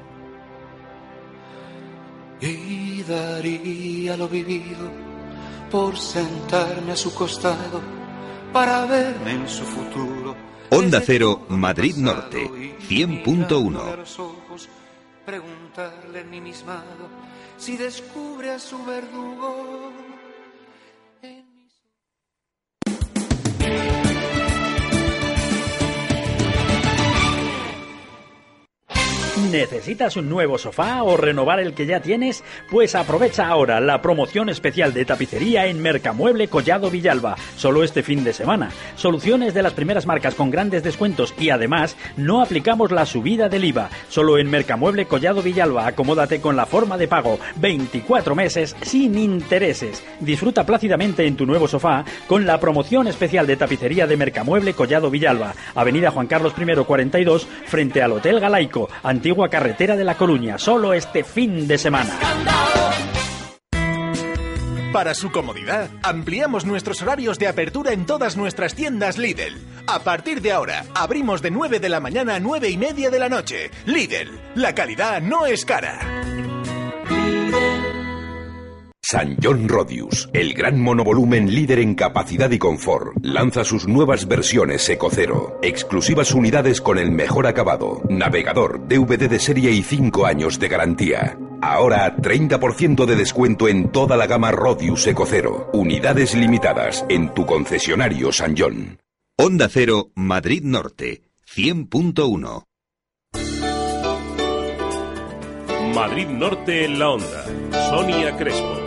Y daría lo vivido por sentarme a su costado para verme en su futuro. Onda Cero, Madrid Norte, 100.1. Preguntarle en mi mismado si descubre a su verdugo ¿Necesitas un nuevo sofá o renovar el que ya tienes? Pues aprovecha ahora la promoción especial de tapicería en Mercamueble Collado Villalba, solo este fin de semana. Soluciones de las primeras marcas con grandes descuentos y además no aplicamos la subida del IVA. Solo en Mercamueble Collado Villalba, acomódate con la forma de pago, 24 meses sin intereses. Disfruta plácidamente en tu nuevo sofá con la promoción especial de tapicería de Mercamueble Collado Villalba, Avenida Juan Carlos I 42, frente al Hotel Galaico, antigua carretera de La Coruña, solo este fin de semana. Para su comodidad, ampliamos nuestros horarios de apertura en todas nuestras tiendas Lidl. A partir de ahora, abrimos de 9 de la mañana a 9 y media de la noche. Lidl, la calidad no es cara. San John Rodius, el gran monovolumen líder en capacidad y confort, lanza sus nuevas versiones Eco Cero, exclusivas unidades con el mejor acabado, navegador, DVD de serie y 5 años de garantía. Ahora 30% de descuento en toda la gama Rodius Eco Cero, unidades limitadas en tu concesionario San John. Onda Cero, Madrid Norte, 100.1. Madrid Norte en la onda. Sonia Crespo.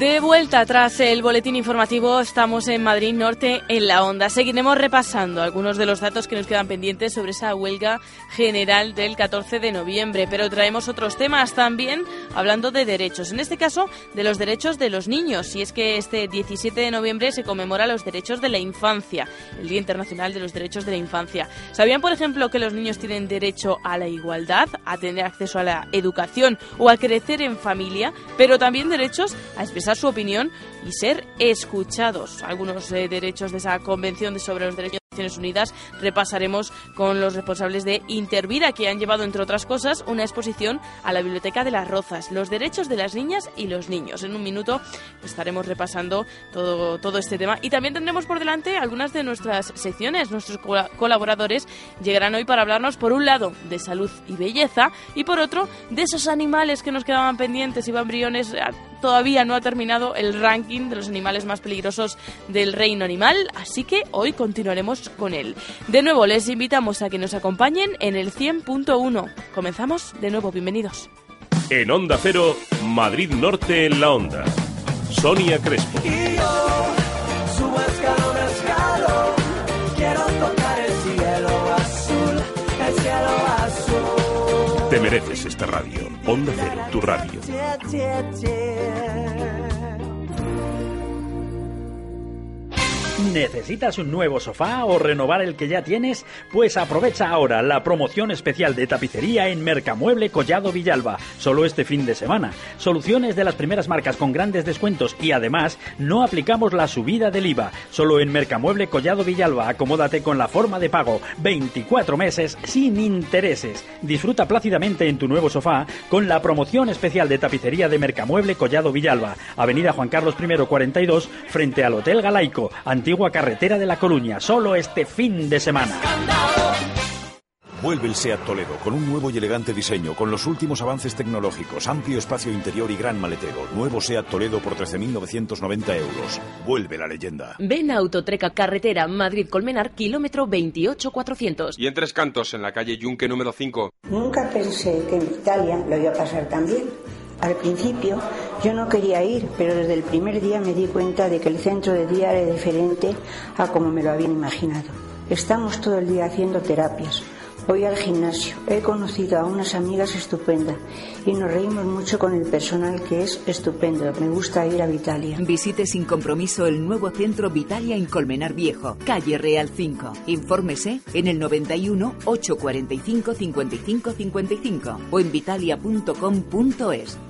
De vuelta tras el boletín informativo, estamos en Madrid Norte en la onda. Seguiremos repasando algunos de los datos que nos quedan pendientes sobre esa huelga general del 14 de noviembre, pero traemos otros temas también hablando de derechos. En este caso, de los derechos de los niños. Y es que este 17 de noviembre se conmemora los derechos de la infancia, el Día Internacional de los Derechos de la Infancia. ¿Sabían, por ejemplo, que los niños tienen derecho a la igualdad, a tener acceso a la educación o a crecer en familia, pero también derechos a expresar su opinión y ser escuchados. Algunos eh, derechos de esa Convención sobre los Derechos de Naciones Unidas repasaremos con los responsables de Intervira, que han llevado, entre otras cosas, una exposición a la Biblioteca de las Rozas, los derechos de las niñas y los niños. En un minuto estaremos repasando todo, todo este tema y también tendremos por delante algunas de nuestras secciones. Nuestros colaboradores llegarán hoy para hablarnos, por un lado, de salud y belleza y por otro, de esos animales que nos quedaban pendientes. Iván Briones eh, todavía no ha terminado el ranking de los animales más peligrosos del reino animal, así que hoy continuaremos con él. De nuevo, les invitamos a que nos acompañen en el 100.1. Comenzamos de nuevo, bienvenidos. En Onda Cero, Madrid Norte en la Onda. Sonia Crespo. quiero tocar el cielo azul, el cielo azul. Te mereces esta radio. Onda Cero, tu radio. ¿Necesitas un nuevo sofá o renovar el que ya tienes? Pues aprovecha ahora la promoción especial de tapicería en Mercamueble Collado Villalba, solo este fin de semana. Soluciones de las primeras marcas con grandes descuentos y además no aplicamos la subida del IVA. Solo en Mercamueble Collado Villalba, acomódate con la forma de pago, 24 meses sin intereses. Disfruta plácidamente en tu nuevo sofá con la promoción especial de tapicería de Mercamueble Collado Villalba, Avenida Juan Carlos I 42, frente al Hotel Galaico, antigua carretera de La Coruña, solo este fin de semana. Vuelve el SEAT Toledo con un nuevo y elegante diseño, con los últimos avances tecnológicos, amplio espacio interior y gran maletero. Nuevo SEAT Toledo por 13.990 euros. Vuelve la leyenda. Ven a Autotreca Carretera Madrid-Colmenar, kilómetro 28400. Y en Tres Cantos, en la calle Yunque número 5. Nunca pensé que en Italia lo iba a pasar tan bien. Al principio Yo no quería ir, pero desde el primer día me di cuenta de que el centro de día era diferente a como me lo habían imaginado. Estamos todo el día haciendo terapias. Voy al gimnasio. He conocido a unas amigas estupendas y nos reímos mucho con el personal que es estupendo. Me gusta ir a Vitalia. Visite sin compromiso el nuevo centro Vitalia en Colmenar Viejo, calle Real 5. Infórmese en el 91 845 55 55 o en vitalia.com.es.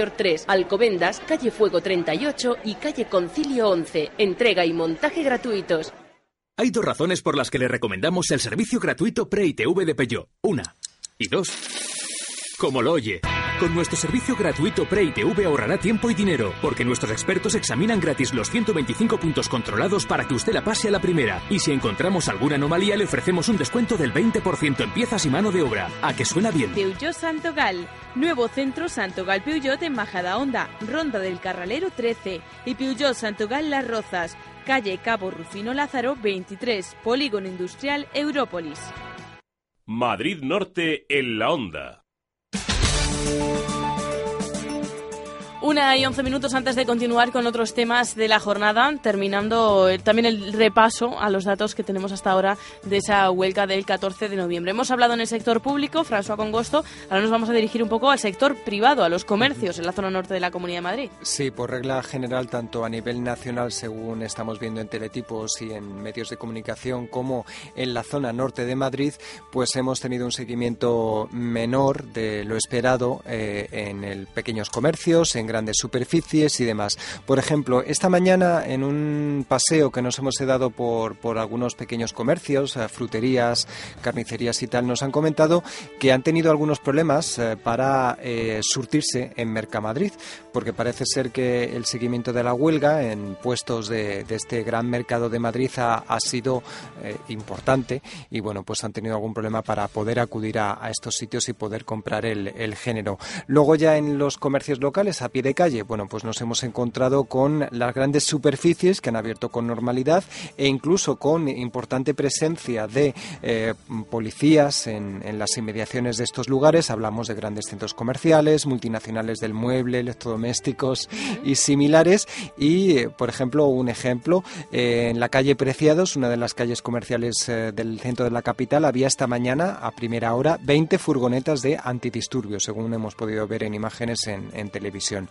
3, Alcobendas, calle Fuego 38 y calle Concilio 11. Entrega y montaje gratuitos. Hay dos razones por las que le recomendamos el servicio gratuito Pre-ITV de Peugeot. Una. Y dos. Como lo oye. Con nuestro servicio gratuito Pre-ITV ahorrará tiempo y dinero, porque nuestros expertos examinan gratis los 125 puntos controlados para que usted la pase a la primera. Y si encontramos alguna anomalía, le ofrecemos un descuento del 20% en piezas y mano de obra. ¿A que suena bien? Peugeot Santogal. Nuevo centro Santogal Peugeot en Majadahonda, Ronda del Carralero 13 y Peugeot Santogal Las Rozas, calle Cabo Rufino Lázaro 23, Polígono Industrial Európolis. Madrid Norte en la onda. Thank you. Una y once minutos antes de continuar con otros temas de la jornada, terminando eh, también el repaso a los datos que tenemos hasta ahora de esa huelga del 14 de noviembre. Hemos hablado en el sector público, François Congosto, ahora nos vamos a dirigir un poco al sector privado, a los comercios en la zona norte de la Comunidad de Madrid. Sí, por regla general, tanto a nivel nacional, según estamos viendo en teletipos y en medios de comunicación, como en la zona norte de Madrid, pues hemos tenido un seguimiento menor de lo esperado eh, en pequeños comercios, en grandes superficies y demás. Por ejemplo, esta mañana en un paseo que nos hemos dado por, por algunos pequeños comercios, eh, fruterías, carnicerías y tal, nos han comentado que han tenido algunos problemas eh, para eh, surtirse en Mercamadrid, porque parece ser que el seguimiento de la huelga en puestos de, este gran mercado de Madrid ha, ha sido importante y bueno, pues han tenido algún problema para poder acudir a, a estos sitios y poder comprar el, el género. Luego ya en los comercios locales a pie de calle, bueno, pues nos hemos encontrado con las grandes superficies que han abierto con normalidad e incluso con importante presencia de eh, policías en, en, las inmediaciones de estos lugares. Hablamos de grandes centros comerciales, multinacionales del mueble, electrodomésticos y similares. Y, eh, por ejemplo, un ejemplo, eh, en la calle Preciados, una de las calles comerciales del centro de la capital, había esta mañana, a primera hora, 20 furgonetas de antidisturbios, según hemos podido ver en imágenes en, en televisión.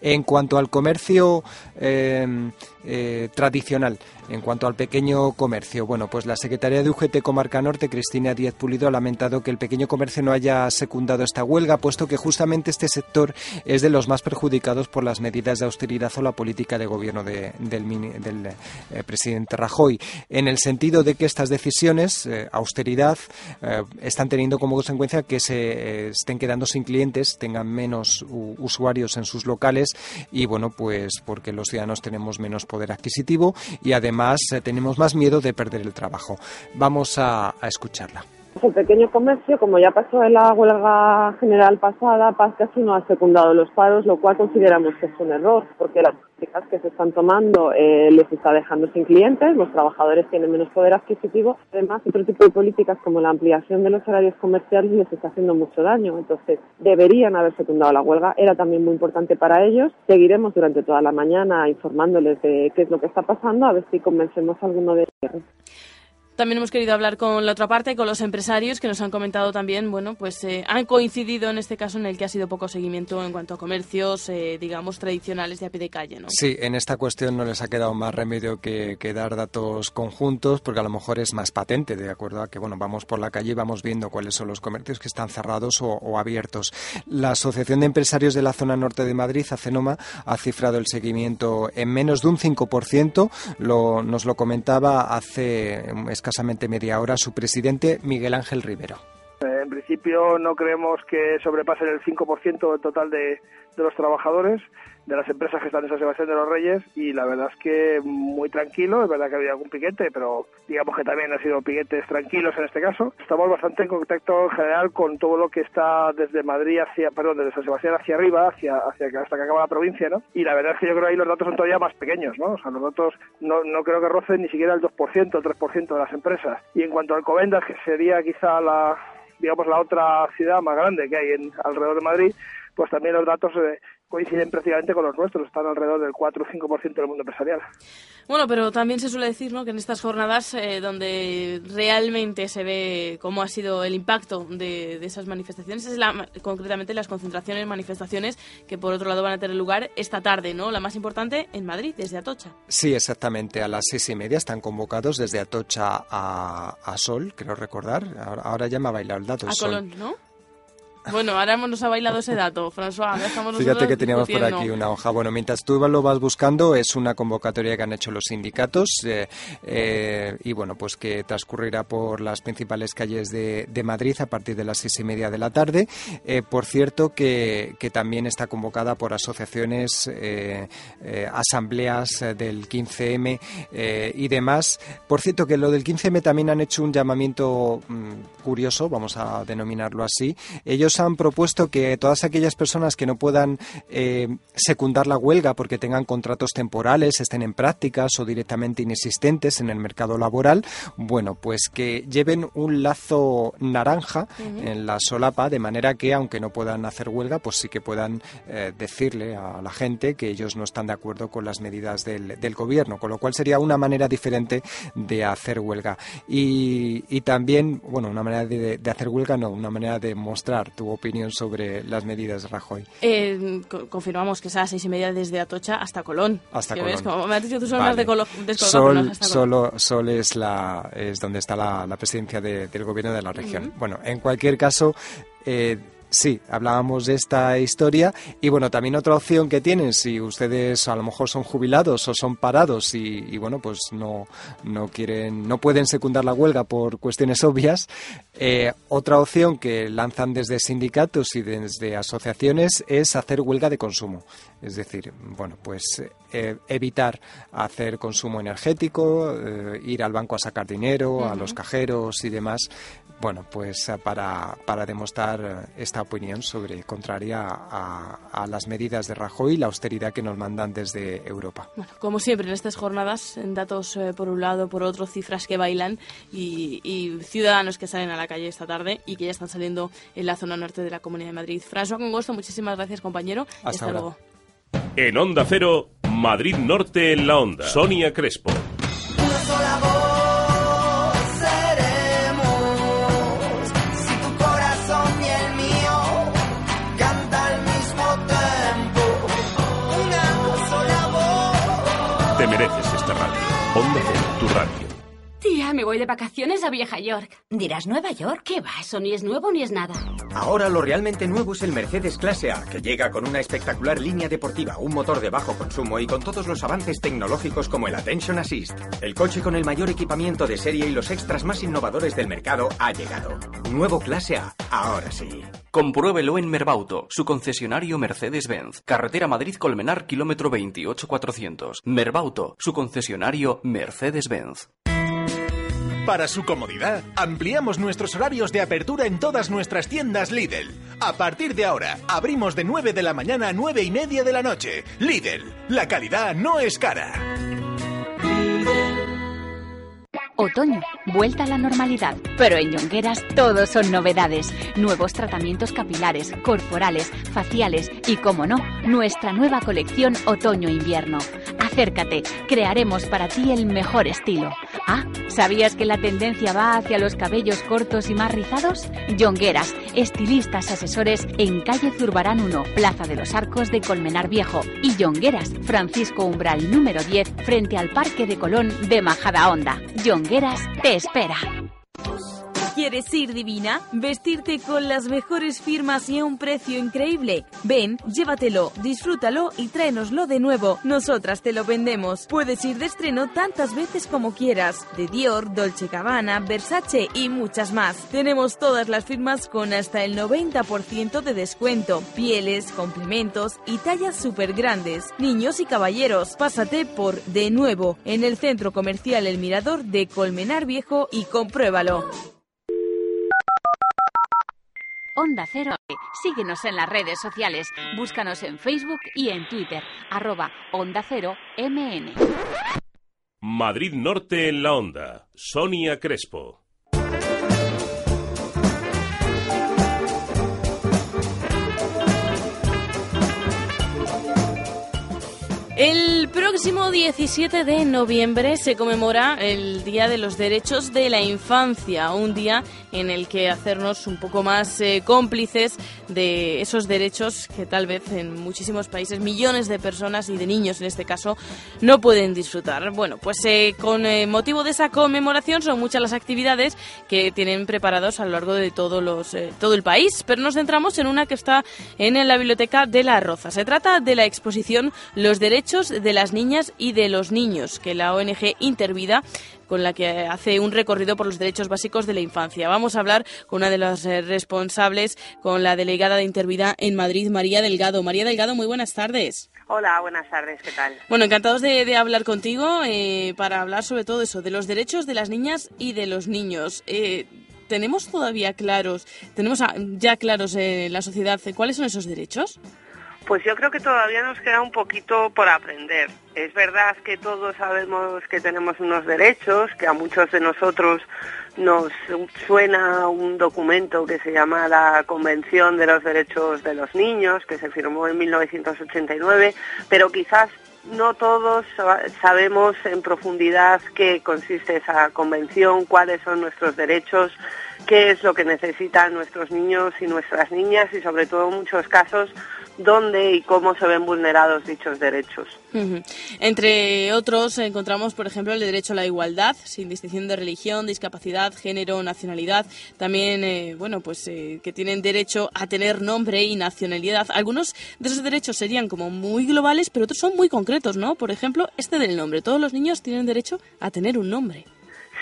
En cuanto al comercio eh, eh, tradicional, en cuanto al pequeño comercio, bueno, pues la secretaria de UGT Comarca Norte, Cristina Díaz Pulido, ha lamentado que el pequeño comercio no haya secundado esta huelga, puesto que justamente este sector es de los más perjudicados por las medidas de austeridad o la política de gobierno de, del, eh, presidente Rajoy, en el sentido de que estas decisiones, eh, austeridad, están teniendo como consecuencia que se estén quedando sin clientes, tengan menos usuarios en sus locales y, bueno, pues porque los ciudadanos tenemos menos poder adquisitivo y además eh, tenemos más miedo de perder el trabajo. Vamos a, a escucharla. El pequeño comercio, como ya pasó en la huelga general pasada, Paz casi no ha secundado los paros, lo cual consideramos que es un error, porque las políticas que se están tomando eh, les está dejando sin clientes, los trabajadores tienen menos poder adquisitivo, además otro tipo de políticas como la ampliación de los horarios comerciales les está haciendo mucho daño, entonces deberían haber secundado la huelga, era también muy importante para ellos, seguiremos durante toda la mañana informándoles de qué es lo que está pasando, a ver si convencemos a alguno de ellos. También hemos querido hablar con la otra parte, con los empresarios que nos han comentado también, bueno, pues eh, han coincidido en este caso en el que ha sido poco seguimiento en cuanto a comercios, eh, digamos, tradicionales de a pie de calle, ¿no? Sí, en esta cuestión no les ha quedado más remedio que, dar datos conjuntos, porque a lo mejor es más patente, de acuerdo a que, bueno, vamos por la calle y vamos viendo cuáles son los comercios que están cerrados o, abiertos. La Asociación de Empresarios de la Zona Norte de Madrid, ACENOMA, ha cifrado el seguimiento en menos de un 5%, lo, nos lo comentaba hace escasamente media hora su presidente Miguel Ángel Rivero. En principio no creemos que sobrepasen el 5% del total de, de los trabajadores de las empresas que están en San Sebastián de los Reyes y la verdad es que muy tranquilo, es verdad que había algún piquete, pero digamos que también han sido piquetes tranquilos en este caso. Estamos bastante en contacto en general con todo lo que está desde Madrid hacia, perdón, desde San Sebastián hacia arriba, hacia, hacia hasta que acaba la provincia, ¿no? Y la verdad es que yo creo que ahí los datos son todavía más pequeños, ¿no? O sea, los datos no, no creo que rocen ni siquiera el 2%, el 3% de las empresas. Y en cuanto al Covendas, que sería quizá la digamos la otra ciudad más grande que hay en alrededor de Madrid, pues también los datos eh, coinciden prácticamente con los nuestros, están alrededor del 4 o 5% del mundo empresarial. Bueno, pero también se suele decir ¿no? que en estas jornadas eh, donde realmente se ve cómo ha sido el impacto de, esas manifestaciones, es la, concretamente las concentraciones, manifestaciones que por otro lado van a tener lugar esta tarde, ¿no? La más importante en Madrid, desde Atocha. Sí, exactamente, a las seis y media están convocados desde Atocha a, a Sol, creo recordar, ahora, ya me ha bailado el dato. A Colón, ¿no? Bueno, ahora nos ha bailado ese dato, François. Fíjate que teníamos por aquí una hoja. Bueno, mientras tú lo vas buscando, es una convocatoria que han hecho los sindicatos eh, eh, y bueno, pues que transcurrirá por las principales calles de, Madrid a partir de las seis y media de la tarde. Eh, por cierto, que, que, también está convocada por asociaciones, asambleas del 15M y demás. Por cierto, que lo del 15M también han hecho un llamamiento mm, curioso, vamos a denominarlo así. Ellos han propuesto que todas aquellas personas que no puedan eh, secundar la huelga porque tengan contratos temporales, estén en prácticas o directamente inexistentes en el mercado laboral, bueno, pues que lleven un lazo naranja en la solapa de manera que aunque no puedan hacer huelga, pues sí que puedan eh, decirle a la gente que ellos no están de acuerdo con las medidas del, gobierno, con lo cual sería una manera diferente de hacer huelga. Y, también, bueno, una manera de, de hacer huelga, no, una manera de mostrar tu opinión sobre las medidas de Rajoy. Eh, confirmamos que es a las seis y media desde Atocha hasta Colón. Hasta Colón. Ves? Como me has dicho tú, son más de Colón. Sol, solo, Sol es, la, es donde está la, presidencia del gobierno de la región. Bueno, en cualquier caso... Eh, Sí, hablábamos de esta historia y bueno, también otra opción que tienen si ustedes a lo mejor son jubilados o son parados y, bueno, pues no, no quieren, no pueden secundar la huelga por cuestiones obvias. Eh, otra opción que lanzan desde sindicatos y desde asociaciones es hacer huelga de consumo. Es decir, bueno, pues eh, evitar hacer consumo energético, eh, ir al banco a sacar dinero, a los cajeros y demás, bueno, pues eh, para, para demostrar eh, esta opinión sobre contraria a, las medidas de Rajoy y la austeridad que nos mandan desde Europa. Bueno, como siempre en estas jornadas, datos eh, por un lado, por otro, cifras que bailan y, ciudadanos que salen a la calle esta tarde y que ya están saliendo en la zona norte de la Comunidad de Madrid. François Congosto, muchísimas gracias compañero. Hasta, luego. En Onda Cero, Madrid Norte en la Onda. Sonia Crespo. Me voy de vacaciones a Vieja York. ¿Dirás Nueva York? ¿Qué va? Eso ni es nuevo ni es nada. Ahora lo realmente nuevo es el Mercedes Clase A, que llega con una espectacular línea deportiva, un motor de bajo consumo y con todos los avances tecnológicos como el Attention Assist. El coche con el mayor equipamiento de serie y los extras más innovadores del mercado ha llegado. Nuevo Clase A, ahora sí. Compruébelo en Merbauto, su concesionario Mercedes-Benz. Carretera Madrid-Colmenar, kilómetro 28400. Merbauto, su concesionario Mercedes-Benz. Para su comodidad, ampliamos nuestros horarios de apertura en todas nuestras tiendas Lidl. A partir de ahora, abrimos de 9 de la mañana a 9 y media de la noche. Lidl, la calidad no es cara. Otoño, vuelta a la normalidad. Pero en Yongueras todos son novedades. Nuevos tratamientos capilares, corporales, faciales y, como no, nuestra nueva colección Otoño-Invierno. Acércate, crearemos para ti el mejor estilo. Ah, ¿sabías que la tendencia va hacia los cabellos cortos y más rizados? Yongueras, estilistas asesores en calle Zurbarán 1, Plaza de los Arcos de Colmenar Viejo. Y Yongueras, Francisco Umbral número 10, frente al Parque de Colón de Majada Honda. Te espera. ¿Quieres ir divina? ¿Vestirte con las mejores firmas y a un precio increíble? Ven, llévatelo, disfrútalo y tráenoslo de nuevo. Nosotras te lo vendemos. Puedes ir de estreno tantas veces como quieras. De Dior, Dolce Gabbana, Versace y muchas más. Tenemos todas las firmas con hasta el 90% de descuento. Pieles, complementos y tallas súper grandes. Niños y caballeros, pásate por De Nuevo en el centro comercial El Mirador de Colmenar Viejo y compruébalo. Onda Cero. Síguenos en las redes sociales. Búscanos en Facebook y en Twitter. Arroba Onda Cero MN. Madrid Norte en la Onda. Sonia Crespo. El próximo 17 de noviembre se conmemora el Día de los Derechos de la Infancia, un día en el que hacernos un poco más eh, cómplices de esos derechos que tal vez en muchísimos países millones de personas y de niños en este caso no pueden disfrutar. Bueno, pues eh, con eh, motivo de esa conmemoración son muchas las actividades que tienen preparados a lo largo de todos los, todo el país, pero nos centramos en una que está en la Biblioteca de la Roza. Se trata de la exposición Los Derechos de las niñas y de los niños que la ONG Intervida con la que hace un recorrido por los derechos básicos de la infancia. Vamos a hablar con una de las eh, responsables, con la delegada de Intervida en Madrid, María Delgado. María Delgado, muy buenas tardes. Hola, buenas tardes, ¿qué tal? Bueno, encantados de, hablar contigo eh, para hablar sobre todo eso, de los derechos de las niñas y de los niños. Eh, ¿Tenemos todavía claros, tenemos ya claros en la sociedad cuáles son esos derechos? Pues yo creo que todavía nos queda un poquito por aprender. Es verdad que todos sabemos que tenemos unos derechos, que a muchos de nosotros nos suena un documento que se llama la Convención de los Derechos de los Niños, que se firmó en 1989, pero quizás no todos sabemos en profundidad qué consiste esa convención, cuáles son nuestros derechos, qué es lo que necesitan nuestros niños y nuestras niñas y sobre todo en muchos casos dónde y cómo se ven vulnerados dichos derechos. Entre otros encontramos, por ejemplo, el derecho a la igualdad, sin distinción de religión, discapacidad, género, nacionalidad. También, eh, bueno, pues eh, que tienen derecho a tener nombre y nacionalidad. Algunos de esos derechos serían como muy globales, pero otros son muy concretos, ¿no? Por ejemplo, este del nombre. Todos los niños tienen derecho a tener un nombre.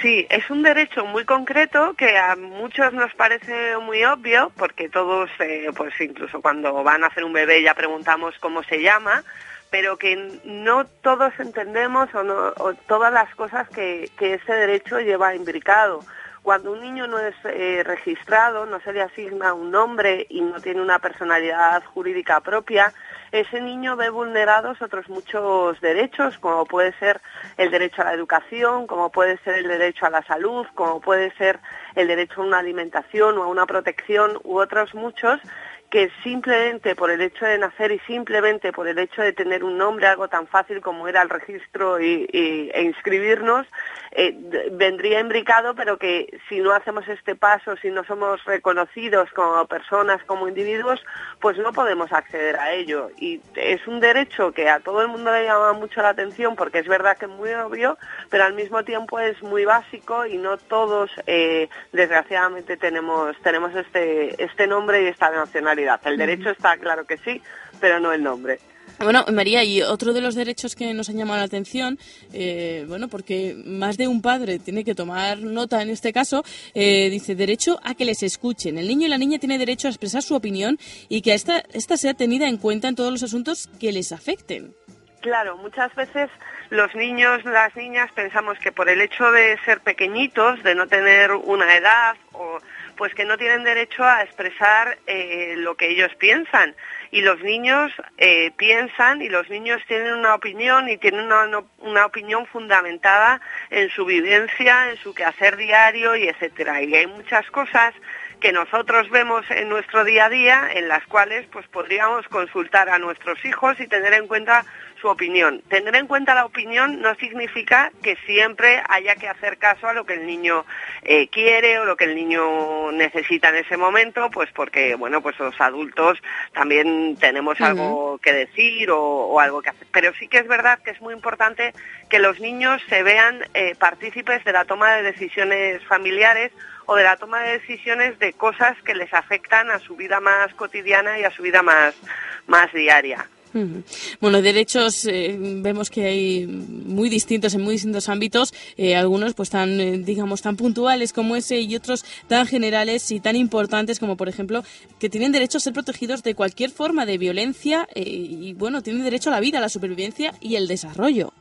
Sí, es un derecho muy concreto que a muchos nos parece muy obvio, porque todos, eh, pues incluso cuando van a hacer un bebé ya preguntamos cómo se llama, pero que no todos entendemos o, todas las cosas que, que ese derecho lleva imbricado. Cuando un niño no es eh, registrado, no se le asigna un nombre y no tiene una personalidad jurídica propia, ese niño ve vulnerados otros muchos derechos, como puede ser el derecho a la educación, como puede ser el derecho a la salud, como puede ser el derecho a una alimentación o a una protección u otros muchos que simplemente por el hecho de nacer y simplemente por el hecho de tener un nombre, algo tan fácil como era el registro y, e inscribirnos, eh, vendría imbricado, pero que si no hacemos este paso, si no somos reconocidos como personas, como individuos, pues no podemos acceder a ello. Y es un derecho que a todo el mundo le llama mucho la atención porque es verdad que es muy obvio, pero al mismo tiempo es muy básico y no todos, eh, desgraciadamente, tenemos, tenemos este, este nombre y esta nacionalidad. El derecho está claro que sí, pero no el nombre. Bueno, María, y otro de los derechos que nos han llamado la atención, eh, bueno, porque más de un padre tiene que tomar nota en este caso, eh, dice derecho a que les escuchen. El niño y la niña tienen derecho a expresar su opinión y que esta, esta sea tenida en cuenta en todos los asuntos que les afecten. Claro, muchas veces los niños, las niñas pensamos que por el hecho de ser pequeñitos, de no tener una edad o pues que no tienen derecho a expresar eh, lo que ellos piensan. Y los niños eh, piensan y los niños tienen una opinión y tienen una, una, opinión fundamentada en su vivencia, en su quehacer diario y etcétera. Y hay muchas cosas que nosotros vemos en nuestro día a día en las cuales pues podríamos consultar a nuestros hijos y tener en cuenta su opinión. Tener en cuenta la opinión no significa que siempre haya que hacer caso a lo que el niño eh, quiere o lo que el niño necesita en ese momento, pues porque, bueno, pues los adultos también tenemos algo que decir o, algo que hacer. Pero sí que es verdad que es muy importante que los niños se vean eh, partícipes de la toma de decisiones familiares o de la toma de decisiones de cosas que les afectan a su vida más cotidiana y a su vida más, más diaria. Bueno, derechos eh, vemos que hay muy distintos en muy distintos ámbitos, eh, algunos pues tan eh, digamos tan puntuales como ese y otros tan generales y tan importantes como por ejemplo que tienen derecho a ser protegidos de cualquier forma de violencia y bueno, tienen derecho a la vida, a la supervivencia y el desarrollo.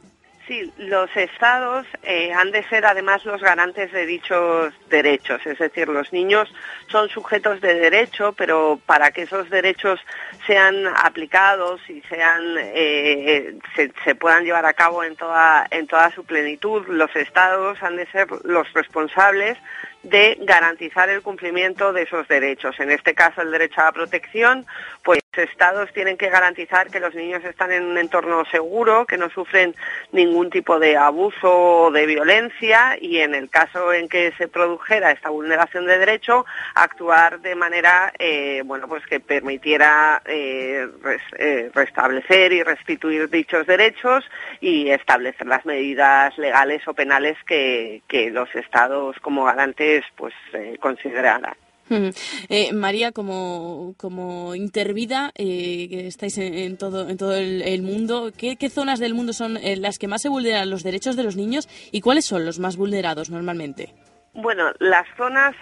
Sí, los estados eh, han de ser además los garantes de dichos derechos, es decir, los niños son sujetos de derecho, pero para que esos derechos sean aplicados y sean eh, se, se, puedan llevar a cabo en toda en toda su plenitud, los estados han de ser los responsables de garantizar el cumplimiento de esos derechos. En este caso, el derecho a la protección, pues estados tienen que garantizar que los niños están en un entorno seguro, que no sufren ningún tipo de abuso o de violencia y en el caso en que se produjera esta vulneración de derecho, actuar de manera, eh, bueno, pues que permitiera eh, eh, restablecer y restituir dichos derechos y establecer las medidas legales o penales que, que los estados como garantes pues eh, considerada. Eh, María, como, como intervida, eh, que estáis en, todo, en todo el, mundo, ¿qué, zonas del mundo son eh, las que más se vulneran los derechos de los niños y cuáles son los más vulnerados normalmente? Bueno, las zonas,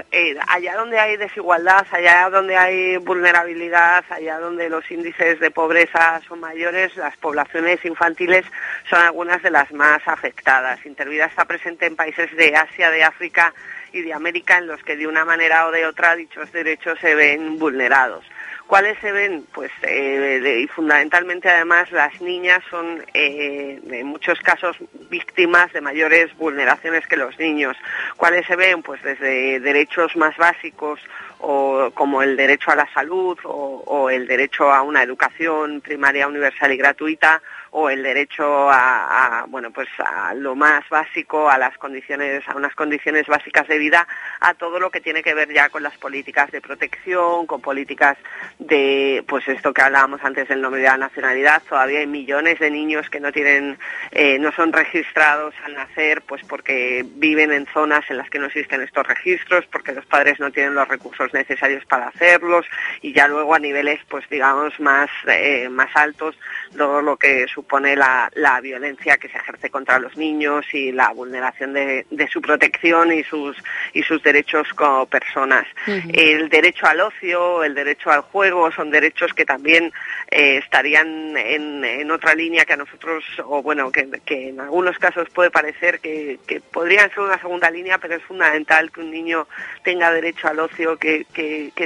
allá donde hay desigualdad, allá donde hay vulnerabilidad, allá donde los índices de pobreza son mayores, las poblaciones infantiles son algunas de las más afectadas. Intervida está presente en países de Asia, de África, y de América en los que de una manera o de otra dichos derechos se ven vulnerados. ¿Cuáles se ven? Pues eh, y fundamentalmente además las niñas son eh, en muchos casos víctimas de mayores vulneraciones que los niños. ¿Cuáles se ven? Pues desde derechos más básicos o como el derecho a la salud o el derecho a una educación primaria universal y gratuita o el derecho a, bueno pues a lo más básico a las condiciones a unas condiciones básicas de vida a todo lo que tiene que ver ya con las políticas de protección con políticas de pues esto que hablábamos antes del nombre de la nacionalidad. Todavía hay millones de niños que no tienen eh, no son registrados al nacer pues porque viven en zonas en las que no existen estos registros porque los padres no tienen los recursos necesarios para hacerlos y ya luego a niveles pues digamos más eh, más altos todo lo que supone la, violencia que se ejerce contra los niños y la vulneración de, su protección y sus, y sus derechos como personas. El derecho al ocio, el derecho al juego son derechos que también eh, estarían en, otra línea que a nosotros, o bueno, que, en algunos casos puede parecer que, podrían ser una segunda línea, pero es fundamental que un niño tenga derecho al ocio, que,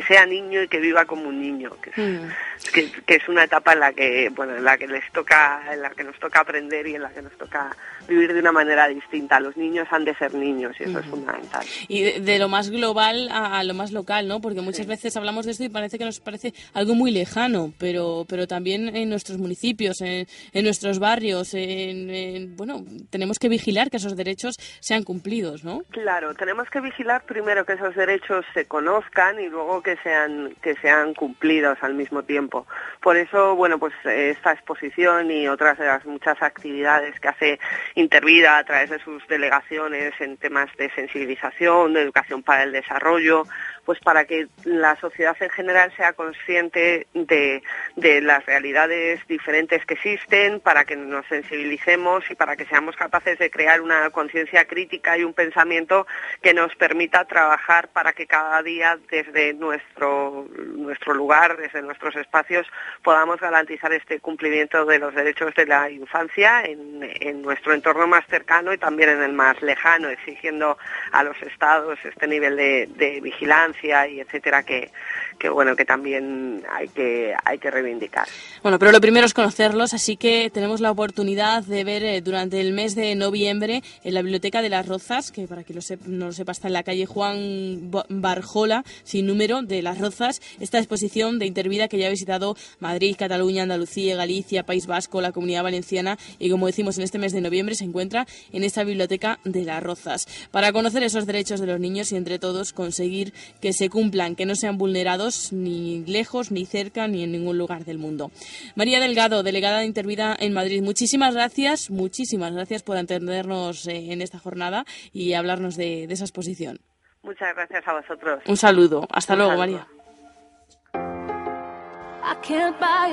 sea niño y que viva como un niño, que es, que, es una etapa en la que, bueno, en la que les toca en la que nos toca aprender y en la que nos toca vivir de una manera distinta. Los niños han de ser niños y eso es fundamental. Y de, lo más global a, lo más local, ¿no? Porque muchas veces hablamos de esto y parece que nos parece algo muy lejano, pero, pero también en nuestros municipios, en, nuestros barrios, en, bueno, tenemos que vigilar que esos derechos sean cumplidos, ¿no? Claro, tenemos que vigilar primero que esos derechos se conozcan y luego que sean, que sean cumplidos al mismo tiempo. Por eso, bueno, pues esta exposición y otras de las muchas actividades que hace Intervida a través de sus delegaciones en temas de sensibilización, de educación para el desarrollo, pues para que la sociedad en general sea consciente de, las realidades diferentes que existen, para que nos sensibilicemos y para que seamos capaces de crear una conciencia crítica y un pensamiento que nos permita trabajar para que cada día desde nuestro, nuestro lugar, desde nuestros espacios, podamos garantizar este cumplimiento de los derechos de la infancia en, nuestro entorno más cercano y también en el más lejano, exigiendo a los estados este nivel de vigilancia infancia y etcétera que, que bueno que también hay que hay que reivindicar. Bueno, pero lo primero es conocerlos, así que tenemos la oportunidad de ver eh, durante el mes de noviembre en la Biblioteca de las Rozas, que para que lo no lo sepa está en la calle Juan Barjola, sin número, de las Rozas, esta exposición de Intervida que ya ha visitado Madrid, Cataluña, Andalucía, Galicia, País Vasco, la Comunidad Valenciana y como decimos en este mes de noviembre se encuentra en esta Biblioteca de las Rozas. Para conocer esos derechos de los niños y entre todos conseguir que se cumplan, que no sean vulnerados ni lejos, ni cerca, ni en ningún lugar del mundo. María Delgado, delegada de Intervida en Madrid, muchísimas gracias, muchísimas gracias por atendernos eh, en esta jornada y hablarnos de, esa exposición. Muchas gracias a vosotros. Un saludo. Hasta luego, María.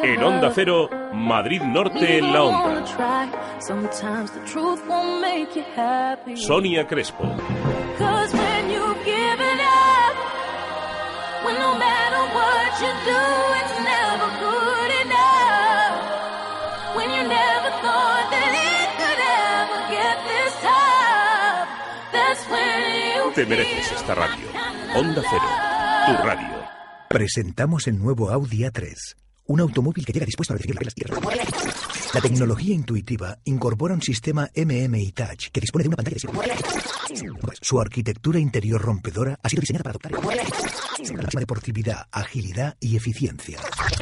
En Onda Cero, Madrid Norte en la Onda. Sonia Crespo. Te mereces esta radio. Onda Cero, tu radio. Presentamos el nuevo Audi A3, un automóvil que llega dispuesto a recibir las tierras. La tecnología intuitiva incorpora un sistema MMI Touch que dispone de una pantalla de Su arquitectura interior rompedora ha sido diseñada para adoptar deportividad, agilidad y eficiencia.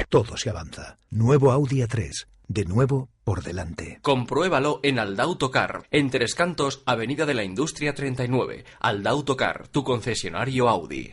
Todo se avanza. Nuevo Audi A3, de nuevo por delante. Compruébalo en Aldautocar, en Tres Cantos, Avenida de la Industria 39. Aldautocar, tu concesionario Audi.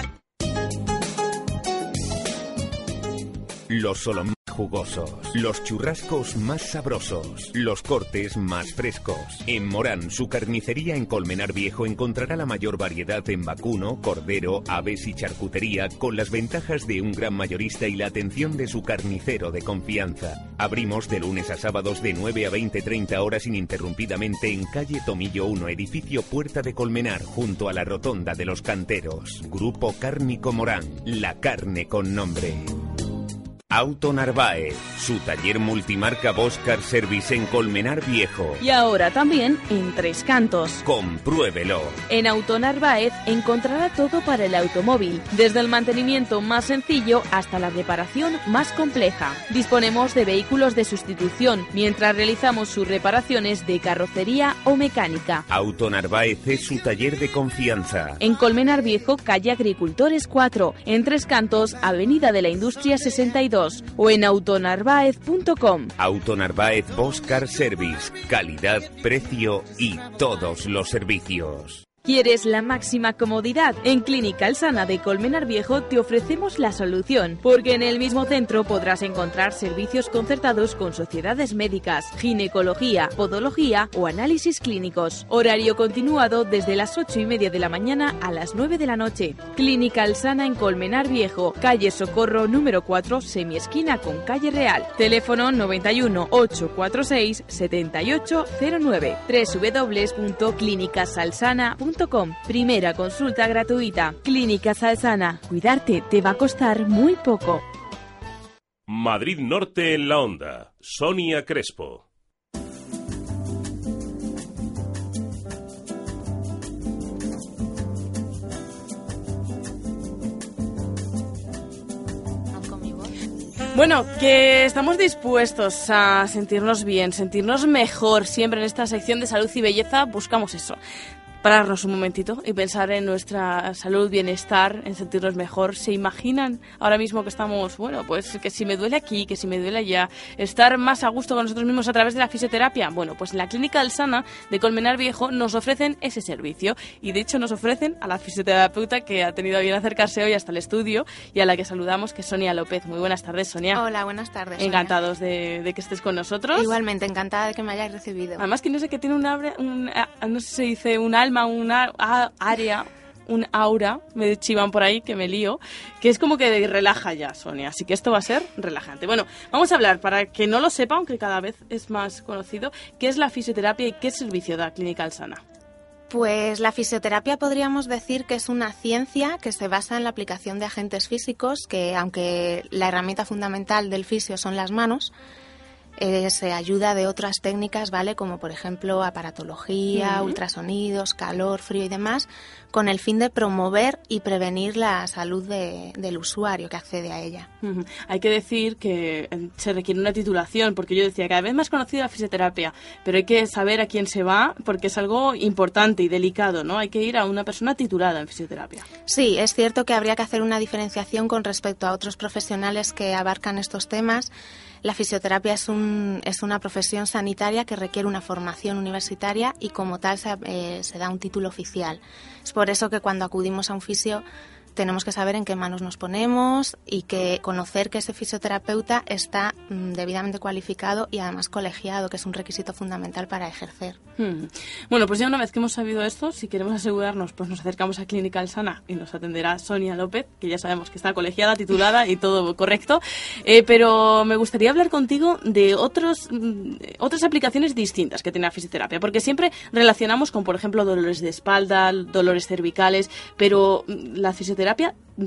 Los solomillos jugosos, los churrascos más sabrosos, los cortes más frescos. En Morán, su carnicería en Colmenar Viejo encontrará la mayor variedad en vacuno, cordero, aves y charcutería con las ventajas de un gran mayorista y la atención de su carnicero de confianza. Abrimos de lunes a sábados de 9 a 20-30 horas ininterrumpidamente en calle Tomillo 1, edificio Puerta de Colmenar, junto a la Rotonda de los Canteros. Grupo Cárnico Morán, la carne con nombre. Auto Narváez, su taller multimarca Boscar Service en Colmenar Viejo. Y ahora también en Tres Cantos. Compruébelo. En Auto Narváez encontrará todo para el automóvil, desde el mantenimiento más sencillo hasta la reparación más compleja. Disponemos de vehículos de sustitución mientras realizamos sus reparaciones de carrocería o mecánica. Auto Narváez es su taller de confianza. En Colmenar Viejo, calle Agricultores 4, en Tres Cantos, Avenida de la Industria 62 o en autonarváez.com. Autonarváez Boscar Service, calidad, precio y todos los servicios. ¿Quieres la máxima comodidad? En Clínica Alsana de Colmenar Viejo te ofrecemos la solución, porque en el mismo centro podrás encontrar servicios concertados con sociedades médicas, ginecología, podología o análisis clínicos. Horario continuado desde las 8 y media de la mañana a las 9 de la noche. Clínica Alsana en Colmenar Viejo, calle Socorro número 4, semiesquina con calle Real. Teléfono 91 846 7809 www.clinicasalsana.com Primera consulta gratuita. Clínica Salsana. Cuidarte te va a costar muy poco. Madrid Norte en la onda. Sonia Crespo. Bueno, que estamos dispuestos a sentirnos bien, sentirnos mejor. Siempre en esta sección de salud y belleza buscamos eso pararnos un momentito y pensar en nuestra salud, bienestar, en sentirnos mejor. ¿Se imaginan ahora mismo que estamos, bueno, pues que si me duele aquí, que si me duele allá, estar más a gusto con nosotros mismos a través de la fisioterapia? Bueno, pues en la Clínica Alsana de Colmenar Viejo nos ofrecen ese servicio y de hecho nos ofrecen a la fisioterapeuta que ha tenido a bien acercarse hoy hasta el estudio y a la que saludamos, que es Sonia López. Muy buenas tardes, Sonia. Hola, buenas tardes. Encantados de, que estés con nosotros. Igualmente, encantada de que me hayáis recibido. Además que no sé que tiene un, un no sé si se dice un alma, una área un aura, me chivan por ahí que me lío, que es como que relaja ya, Sonia. Así que esto va a ser relajante. Bueno, vamos a hablar, para que no lo sepa, aunque cada vez es más conocido, qué es la fisioterapia y qué servicio da Clínica Alsana. Pues la fisioterapia podríamos decir que es una ciencia que se basa en la aplicación de agentes físicos, que aunque la herramienta fundamental del fisio son las manos, eh, se ayuda de otras técnicas, ¿vale? Como por ejemplo aparatología, ultrasonidos, calor, frío y demás, con el fin de promover y prevenir la salud de- del usuario que accede a ella. Hay que decir que eh, se requiere una titulación, porque yo decía, cada vez más conocida la fisioterapia, pero hay que saber a quién se va, porque es algo importante y delicado, ¿no? Hay que ir a una persona titulada en fisioterapia. Sí, es cierto que habría que hacer una diferenciación con respecto a otros profesionales que abarcan estos temas. La fisioterapia es, un, es una profesión sanitaria que requiere una formación universitaria y como tal se, eh, se da un título oficial. Es por eso que cuando acudimos a un fisio tenemos que saber en qué manos nos ponemos y que conocer que ese fisioterapeuta está mm, debidamente cualificado y además colegiado, que es un requisito fundamental para ejercer. Hmm. Bueno, pues ya una vez que hemos sabido esto, si queremos asegurarnos, pues nos acercamos a Clínica Alsana y nos atenderá Sonia López, que ya sabemos que está colegiada, titulada y todo correcto. Eh, pero me gustaría hablar contigo de otros, mm, otras aplicaciones distintas que tiene la fisioterapia, porque siempre relacionamos con, por ejemplo, dolores de espalda, dolores cervicales, pero mm, la fisioterapia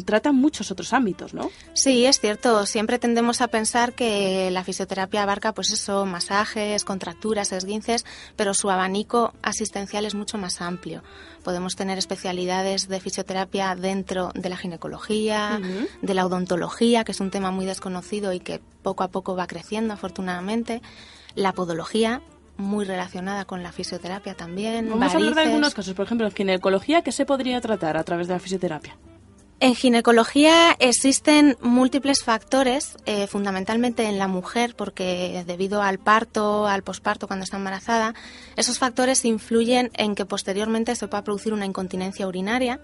trata muchos otros ámbitos, ¿no? Sí, es cierto. Siempre tendemos a pensar que la fisioterapia abarca, pues eso, masajes, contracturas, esguinces, pero su abanico asistencial es mucho más amplio. Podemos tener especialidades de fisioterapia dentro de la ginecología, de la odontología, que es un tema muy desconocido y que poco a poco va creciendo, afortunadamente. La podología, muy relacionada con la fisioterapia también. Vamos a hablar de varices. algunos casos, por ejemplo, en ginecología, ¿qué se podría tratar a través de la fisioterapia? En ginecología existen múltiples factores, eh, fundamentalmente en la mujer, porque debido al parto, al posparto cuando está embarazada, esos factores influyen en que posteriormente se pueda producir una incontinencia urinaria.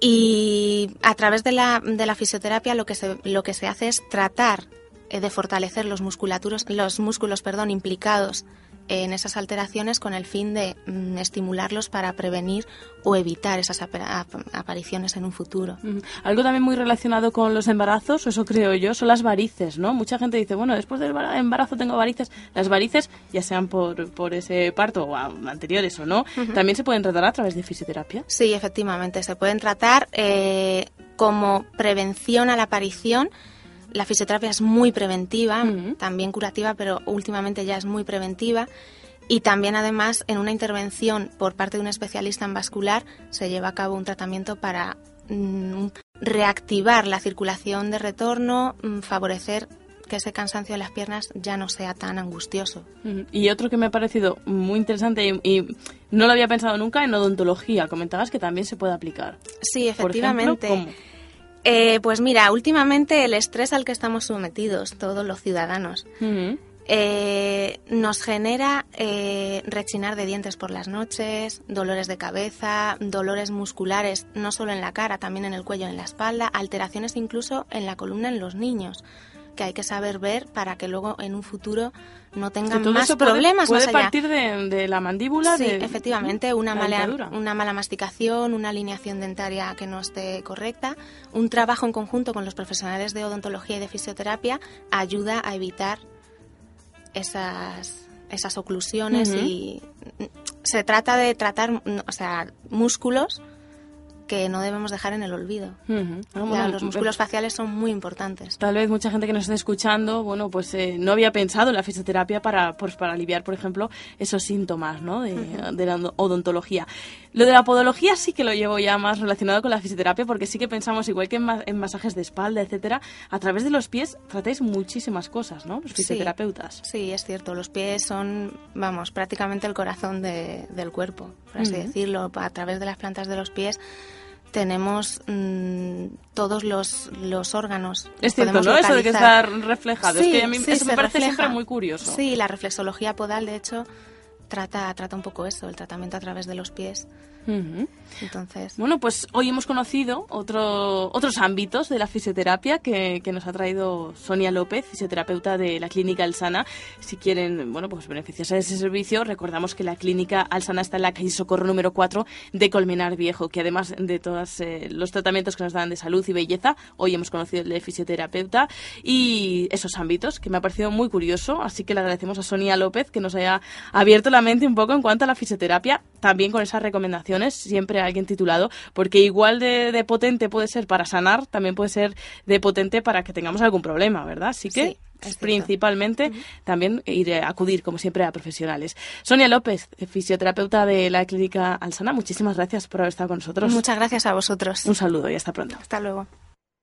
Y a través de la, de la fisioterapia lo que se, lo que se hace es tratar eh, de fortalecer los, musculaturos, los músculos perdón, implicados en esas alteraciones con el fin de mm, estimularlos para prevenir o evitar esas apara- ap- apariciones en un futuro. Algo también muy relacionado con los embarazos, eso creo yo, son las varices, ¿no? Mucha gente dice, bueno, después del embara- embarazo tengo varices. Las varices, ya sean por, por ese parto o anteriores o no, también se pueden tratar a través de fisioterapia. Sí, efectivamente, se pueden tratar eh, como prevención a la aparición. La fisioterapia es muy preventiva, también curativa, pero últimamente ya es muy preventiva. Y también, además, en una intervención por parte de un especialista en vascular, se lleva a cabo un tratamiento para mm, reactivar la circulación de retorno, mm, favorecer que ese cansancio de las piernas ya no sea tan angustioso. Y otro que me ha parecido muy interesante y, y no lo había pensado nunca en odontología. Comentabas que también se puede aplicar. Sí, Por efectivamente. ejemplo, ¿cómo? Eh, pues mira, últimamente el estrés al que estamos sometidos todos los ciudadanos eh, nos genera eh, rechinar de dientes por las noches, dolores de cabeza, dolores musculares, no solo en la cara, también en el cuello, en la espalda, alteraciones incluso en la columna en los niños que hay que saber ver para que luego en un futuro no tengan todo más eso puede- problemas puede más allá. partir de, de la mandíbula. Sí, de- efectivamente, una la mala, una mala masticación, una alineación dentaria que no esté correcta, un trabajo en conjunto con los profesionales de odontología y de fisioterapia ayuda a evitar esas, esas oclusiones y se trata de tratar, o sea, músculos que no debemos dejar en el olvido. O sea, bueno, los músculos faciales son muy importantes. Tal vez mucha gente que nos esté escuchando, bueno, pues eh, no había pensado en la fisioterapia para, pues, para aliviar, por ejemplo, esos síntomas, ¿no? De, de la odontología. Lo de la podología sí que lo llevo ya más relacionado con la fisioterapia, porque sí que pensamos, igual que en, en masajes de espalda, etcétera, a través de los pies tratáis muchísimas cosas, ¿no? Los Sí. fisioterapeutas. Sí, es cierto. Los pies son, vamos, prácticamente el corazón de- del cuerpo, por así Ujú. decirlo. A través de las plantas de los pies tenemos mm, todos los, los órganos. Es cierto, ¿no? Eso de que está reflejado. es que a mí sí, eso me parece siempre muy curioso. Sí, la reflexología podal, de hecho, trata, trata un poco eso, el tratamiento a través de los pies. Entonces. Bueno, pues hoy hemos conocido otro, otros ámbitos de la fisioterapia que, nos ha traído Sonia López, fisioterapeuta de la Clínica Alsana. Si quieren, bueno, pues beneficiarse de ese servicio, recordamos que la Clínica Alsana está en la calle Socorro número 4 de Colmenar Viejo, que además de todos eh, los tratamientos que nos dan de salud y belleza, hoy hemos conocido el de fisioterapeuta y esos ámbitos que me ha parecido muy curioso. Así que le agradecemos a Sonia López que nos haya abierto la mente un poco en cuanto a la fisioterapia, también con esas siempre alguien titulado, porque igual de, potente puede ser para sanar, también puede ser de potente para que tengamos algún problema, ¿verdad? Así que es principalmente también ir a acudir, como siempre, a profesionales. Sonia López, fisioterapeuta de la Clínica Alsana, muchísimas gracias por haber estado con nosotros. Muchas gracias a vosotros. Un saludo y hasta pronto. Hasta luego.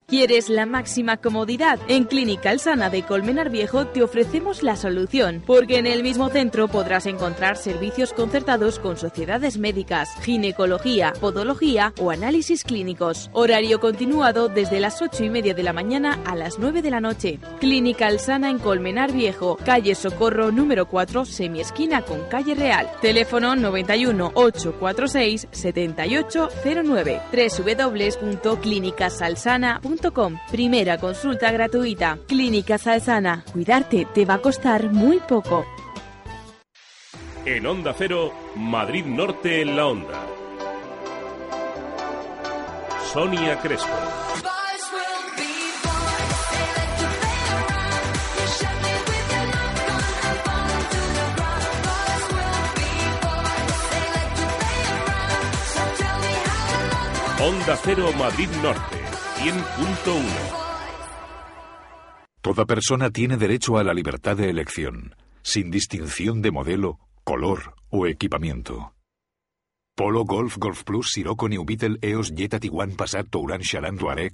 ¿Quieres la máxima comodidad? En Clínica Alsana de Colmenar Viejo te ofrecemos la solución, porque en el mismo centro podrás encontrar servicios concertados con sociedades médicas, ginecología, podología o análisis clínicos. Horario continuado desde las 8 y media de la mañana a las 9 de la noche. Clínica Alsana en Colmenar Viejo, calle Socorro número 4, semiesquina con calle Real. Teléfono 91 846 7809 www.clinicasalsana.com Primera consulta gratuita. Clínica Salsana. Cuidarte te va a costar muy poco. En Onda Cero, Madrid Norte en la Onda. Sonia Crespo. Onda Cero Madrid Norte. Toda persona tiene derecho a la libertad de elección, sin distinción de modelo, color o equipamiento. Polo, Golf, Golf Plus, Sirocco, New Beetle, EOS, Jetta, Tiguan, Passat, Touran, Charan, Touareg.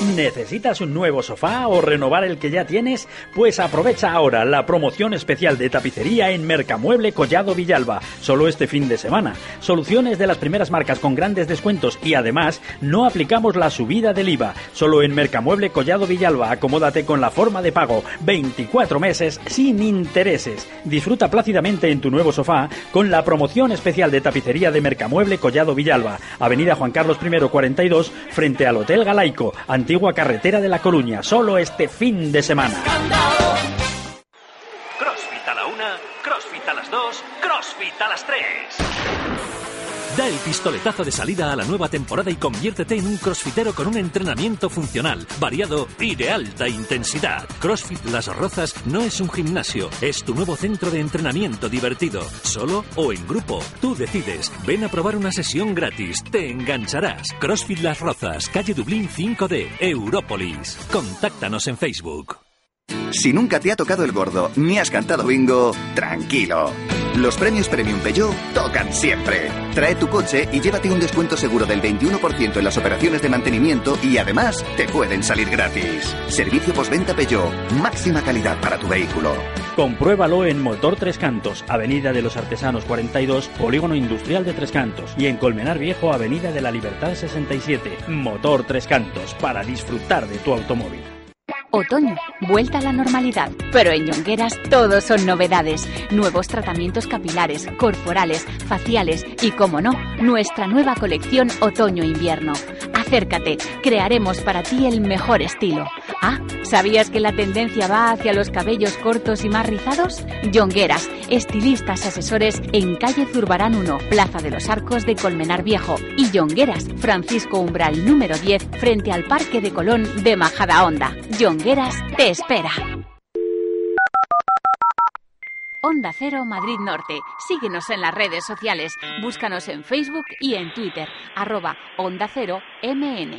¿Necesitas un nuevo sofá o renovar el que ya tienes? Pues aprovecha ahora la promoción especial de tapicería en Mercamueble Collado Villalba, solo este fin de semana. Soluciones de las primeras marcas con grandes descuentos y además no aplicamos la subida del IVA. Solo en Mercamueble Collado Villalba, acomódate con la forma de pago, 24 meses sin intereses. Disfruta plácidamente en tu nuevo sofá con la promoción especial de tapicería de Mercamueble Collado Villalba, Avenida Juan Carlos I 42, frente al Hotel Galaico, antigua carretera de La Coruña, solo este fin de semana. Crossfit a la una, Crossfit a las dos, Crossfit a las tres. Da el pistoletazo de salida a la nueva temporada y conviértete en un crossfitero con un entrenamiento funcional, variado y de alta intensidad. CrossFit Las Rozas no es un gimnasio, es tu nuevo centro de entrenamiento divertido, solo o en grupo. Tú decides. Ven a probar una sesión gratis, te engancharás. CrossFit Las Rozas, calle Dublín 5D, Európolis. Contáctanos en Facebook. Si nunca te ha tocado el gordo ni has cantado bingo, tranquilo. Los premios Premium Peugeot tocan siempre. Trae tu coche y llévate un descuento seguro del 21% en las operaciones de mantenimiento y además te pueden salir gratis. Servicio postventa Peugeot, máxima calidad para tu vehículo. Compruébalo en Motor Tres Cantos, Avenida de los Artesanos 42, Polígono Industrial de Tres Cantos y en Colmenar Viejo, Avenida de la Libertad 67. Motor Tres Cantos, para disfrutar de tu automóvil. Otoño, vuelta a la normalidad. Pero en Yongueras todos son novedades. Nuevos tratamientos capilares, corporales, faciales y, como no, nuestra nueva colección Otoño-Invierno. Acércate, crearemos para ti el mejor estilo. Ah, ¿sabías que la tendencia va hacia los cabellos cortos y más rizados? Yongueras, estilistas asesores en calle Zurbarán 1, Plaza de los Arcos de Colmenar Viejo. Y Yongueras, Francisco Umbral número 10, frente al Parque de Colón de Majada Honda. Te espera. Onda Cero Madrid Norte. Síguenos en las redes sociales. Búscanos en Facebook y en Twitter. Arroba Onda Cero MN.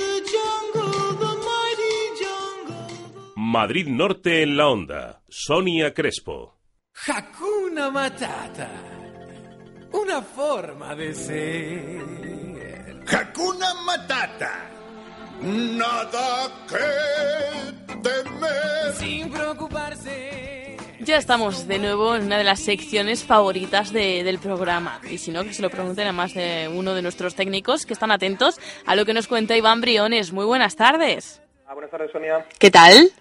Madrid Norte en la onda. Sonia Crespo. Hakuna Matata. Una forma de ser. Hakuna Matata. Nada que temer. Sin preocuparse. Ya estamos de nuevo en una de las secciones favoritas de- del programa. Y si no, que se lo pregunten a más de uno de nuestros técnicos que están atentos a lo que nos cuenta Iván Briones. Muy buenas tardes. Ah, buenas tardes, Sonia. ¿Qué tal?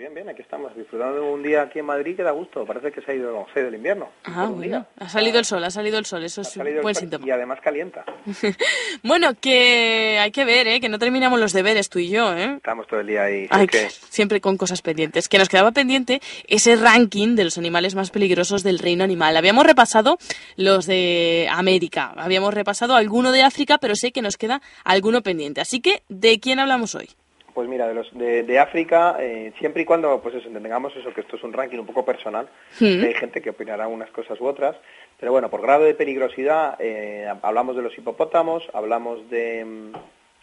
Bien, bien, aquí estamos, disfrutando de un día aquí en Madrid que da gusto. Parece que se ha ido, se ha ido el invierno. Ah, bueno. Ha salido el sol, ha salido el sol. Eso es Ha un buen síntoma. Y además calienta. Bueno, que hay que ver, ¿eh? Que no terminamos los deberes tú y yo, ¿eh? Estamos todo el día ahí. Ay, es que siempre con cosas pendientes. Que nos quedaba pendiente ese ranking de los animales más peligrosos del reino animal. Habíamos repasado los de América, habíamos repasado alguno de África, pero sé que nos queda alguno pendiente. Así que, ¿de quién hablamos hoy? Pues mira, de, los, de, de África, eh, siempre y cuando pues eso, entendamos eso, que esto es un ranking un poco personal, que hay gente que opinará unas cosas u otras, pero bueno, por grado de peligrosidad, eh, hablamos de los hipopótamos, hablamos de, mm,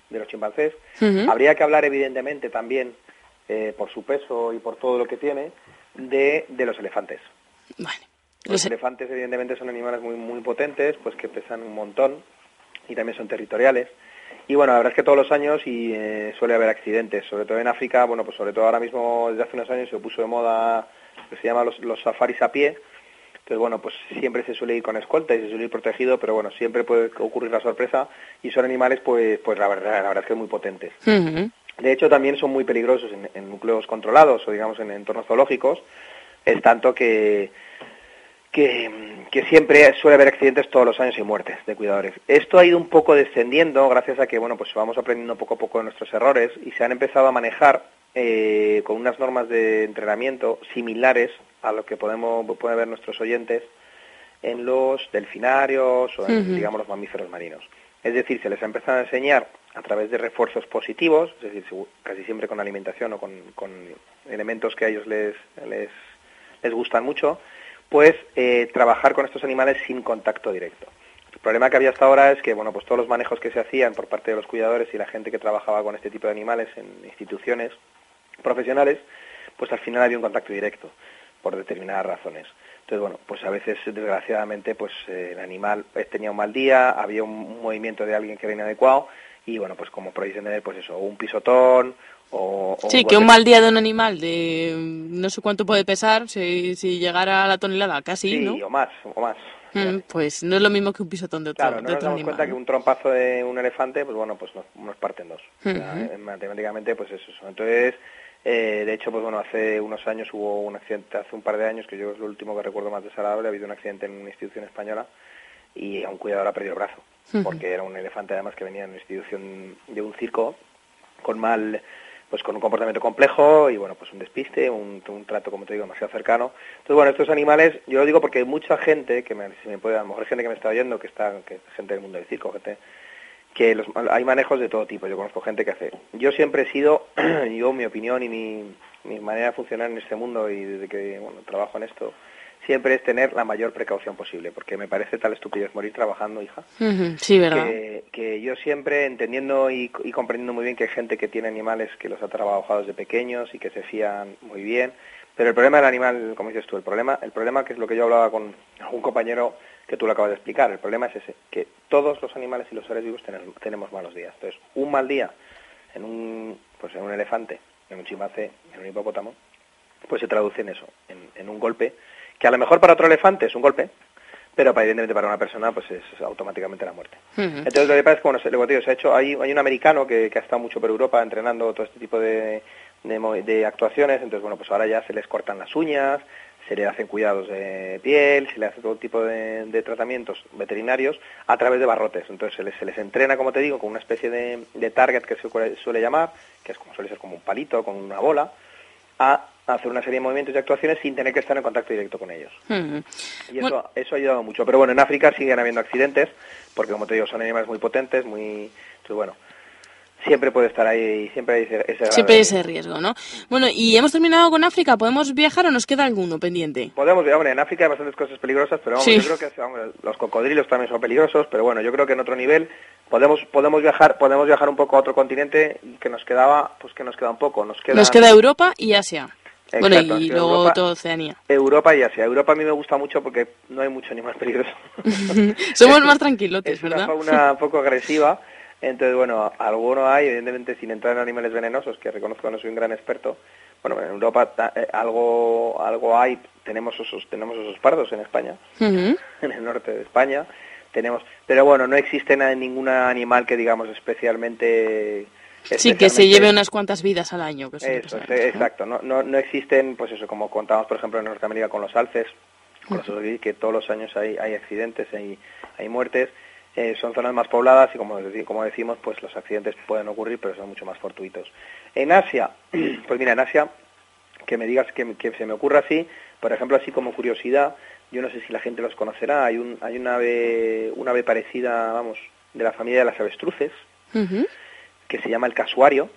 de los chimpancés, habría que hablar evidentemente también, eh, por su peso y por todo lo que tiene, de, de los elefantes. Los elefantes evidentemente son animales muy, muy potentes, pues que pesan un montón y también son territoriales. Y bueno, la verdad es que todos los años y eh, suele haber accidentes, sobre todo en África, bueno, pues sobre todo ahora mismo desde hace unos años se puso de moda lo que se llama los, los safaris a pie. Entonces, bueno, pues siempre se suele ir con escolta y se suele ir protegido, pero bueno, siempre puede ocurrir la sorpresa y son animales, pues, pues la verdad, la verdad es que muy potentes. De hecho, también son muy peligrosos en, en núcleos controlados o, digamos, en entornos zoológicos. Es tanto que, que, que siempre suele haber accidentes todos los años y muertes de cuidadores. Esto ha ido un poco descendiendo gracias a que, bueno, pues vamos aprendiendo poco a poco de nuestros errores y se han empezado a manejar eh, con unas normas de entrenamiento similares a lo que podemos pueden ver nuestros oyentes en los delfinarios o en, Ujú. digamos, los mamíferos marinos. Es decir, se les ha empezado a enseñar a través de refuerzos positivos, es decir, casi siempre con alimentación o con, con elementos que a ellos les, les, les gustan mucho, pues trabajar con estos animales sin contacto directo. El problema que había hasta ahora es que, bueno, pues todos los manejos que se hacían por parte de los cuidadores y la gente que trabajaba con este tipo de animales en instituciones profesionales, pues al final había un contacto directo por determinadas razones. Entonces, bueno, pues a veces, desgraciadamente, pues eh, el animal eh, tenía un mal día, había un, un movimiento de alguien que era inadecuado y, bueno, pues como podéis entender, pues eso, un pisotón o... o Sí, que un mal día de un animal de mm, no sé cuánto puede pesar, si, si llegara a la tonelada, casi, Sí, ¿no? o más, o más. Mm, Pues no es lo mismo que un pisotón de otro, Claro, de no nos damos animal. cuenta que un trompazo de un elefante, pues bueno, pues nos, nos parte en dos. O sea, Ujú. eh, matemáticamente, pues es eso. Entonces, eh, de hecho, pues bueno, hace unos años hubo un accidente, hace un par de años, que yo es lo último que recuerdo más desagradable, ha habido un accidente en una institución española y a un cuidador ha perdido el brazo, porque era un elefante además que venía en una institución de un circo con mal pues con un comportamiento complejo y bueno pues un despiste un, trato como te digo demasiado cercano. Entonces bueno estos animales yo lo digo porque hay mucha gente que me, si me puede a lo mejor gente que me está oyendo que está que gente del mundo del circo gente que los, hay manejos de todo tipo. Yo conozco gente que hace yo siempre he sido yo mi opinión y mi, mi manera de funcionar en este mundo y desde que bueno trabajo en esto siempre es tener la mayor precaución posible porque me parece tal estupidez morir trabajando hija Sí, ¿verdad? que, que yo siempre entendiendo y, y comprendiendo muy bien que hay gente que tiene animales que los ha trabajado desde pequeños y que se fían muy bien, pero el problema del animal, como dices tú, el problema, el problema que es lo que yo hablaba con un compañero que tú lo acabas de explicar, el problema es ese, que todos los animales y los seres vivos tenemos, tenemos malos días. Entonces, un mal día en un, pues en un elefante, en un chimpancé, en un hipopótamo, pues se traduce en eso, en, en un golpe, que a lo mejor para otro elefante es un golpe, pero para, evidentemente para una persona pues es automáticamente la muerte. Entonces lo que pasa es que, bueno, se, lo que te digo, se ha hecho, hay, hay un americano que, que ha estado mucho por Europa entrenando todo este tipo de, de, actuaciones, entonces bueno, pues ahora ya se les cortan las uñas, se le hacen cuidados de piel, se le hace todo tipo de, de tratamientos veterinarios a través de barrotes. Entonces se les, se les entrena, como te digo, con una especie de, de target que se suele- suele llamar, que es como suele ser como un palito con una bola, a hacer una serie de movimientos y actuaciones sin tener que estar en contacto directo con ellos. Mm. Y eso, eso ha ayudado mucho. Pero bueno, en África siguen habiendo accidentes, porque como te digo, son animales muy potentes, muy... Entonces, bueno, siempre puede estar ahí, siempre hay ese, ese Siempre ese riesgo, ¿no? Bueno, y hemos terminado con África. ¿Podemos viajar o nos queda alguno pendiente? Podemos, hombre, en África hay bastantes cosas peligrosas, pero vamos, Sí. yo creo que hombre, los cocodrilos también son peligrosos, pero bueno, yo creo que en otro nivel podemos podemos viajar podemos viajar un poco a otro continente que nos quedaba, pues que nos queda un poco, nos queda Nos queda Europa y Asia. Bueno, Exacto, y luego Europa. toda Oceanía. Europa y Asia. Europa a mí me gusta mucho porque no hay mucho animal peligroso. Somos más tranquilotes, es una ¿verdad? fauna un poco agresiva. Entonces, bueno, alguno hay, evidentemente, sin entrar en animales venenosos, que reconozco no soy un gran experto. Bueno, en Europa ta- eh, algo algo hay, tenemos osos, tenemos osos pardos en España, en el norte de España. Tenemos, pero bueno, no existe na- ningún animal que digamos especialmente Sí, que se lleve unas cuantas vidas al año. Que eso, exacto. No, no, no existen, pues eso, como contamos, por ejemplo, en Norteamérica con los alces, con los que todos los años hay, hay accidentes, hay, hay muertes. Eh, son zonas más pobladas y, como, como decimos, pues los accidentes pueden ocurrir, pero son mucho más fortuitos. En Asia, pues mira, en Asia, que me digas que, que se me ocurra así, por ejemplo, así como curiosidad, yo no sé si la gente los conocerá, hay un, hay una ave, una ave parecida, vamos, de la familia de las avestruces. Que se llama el casuario,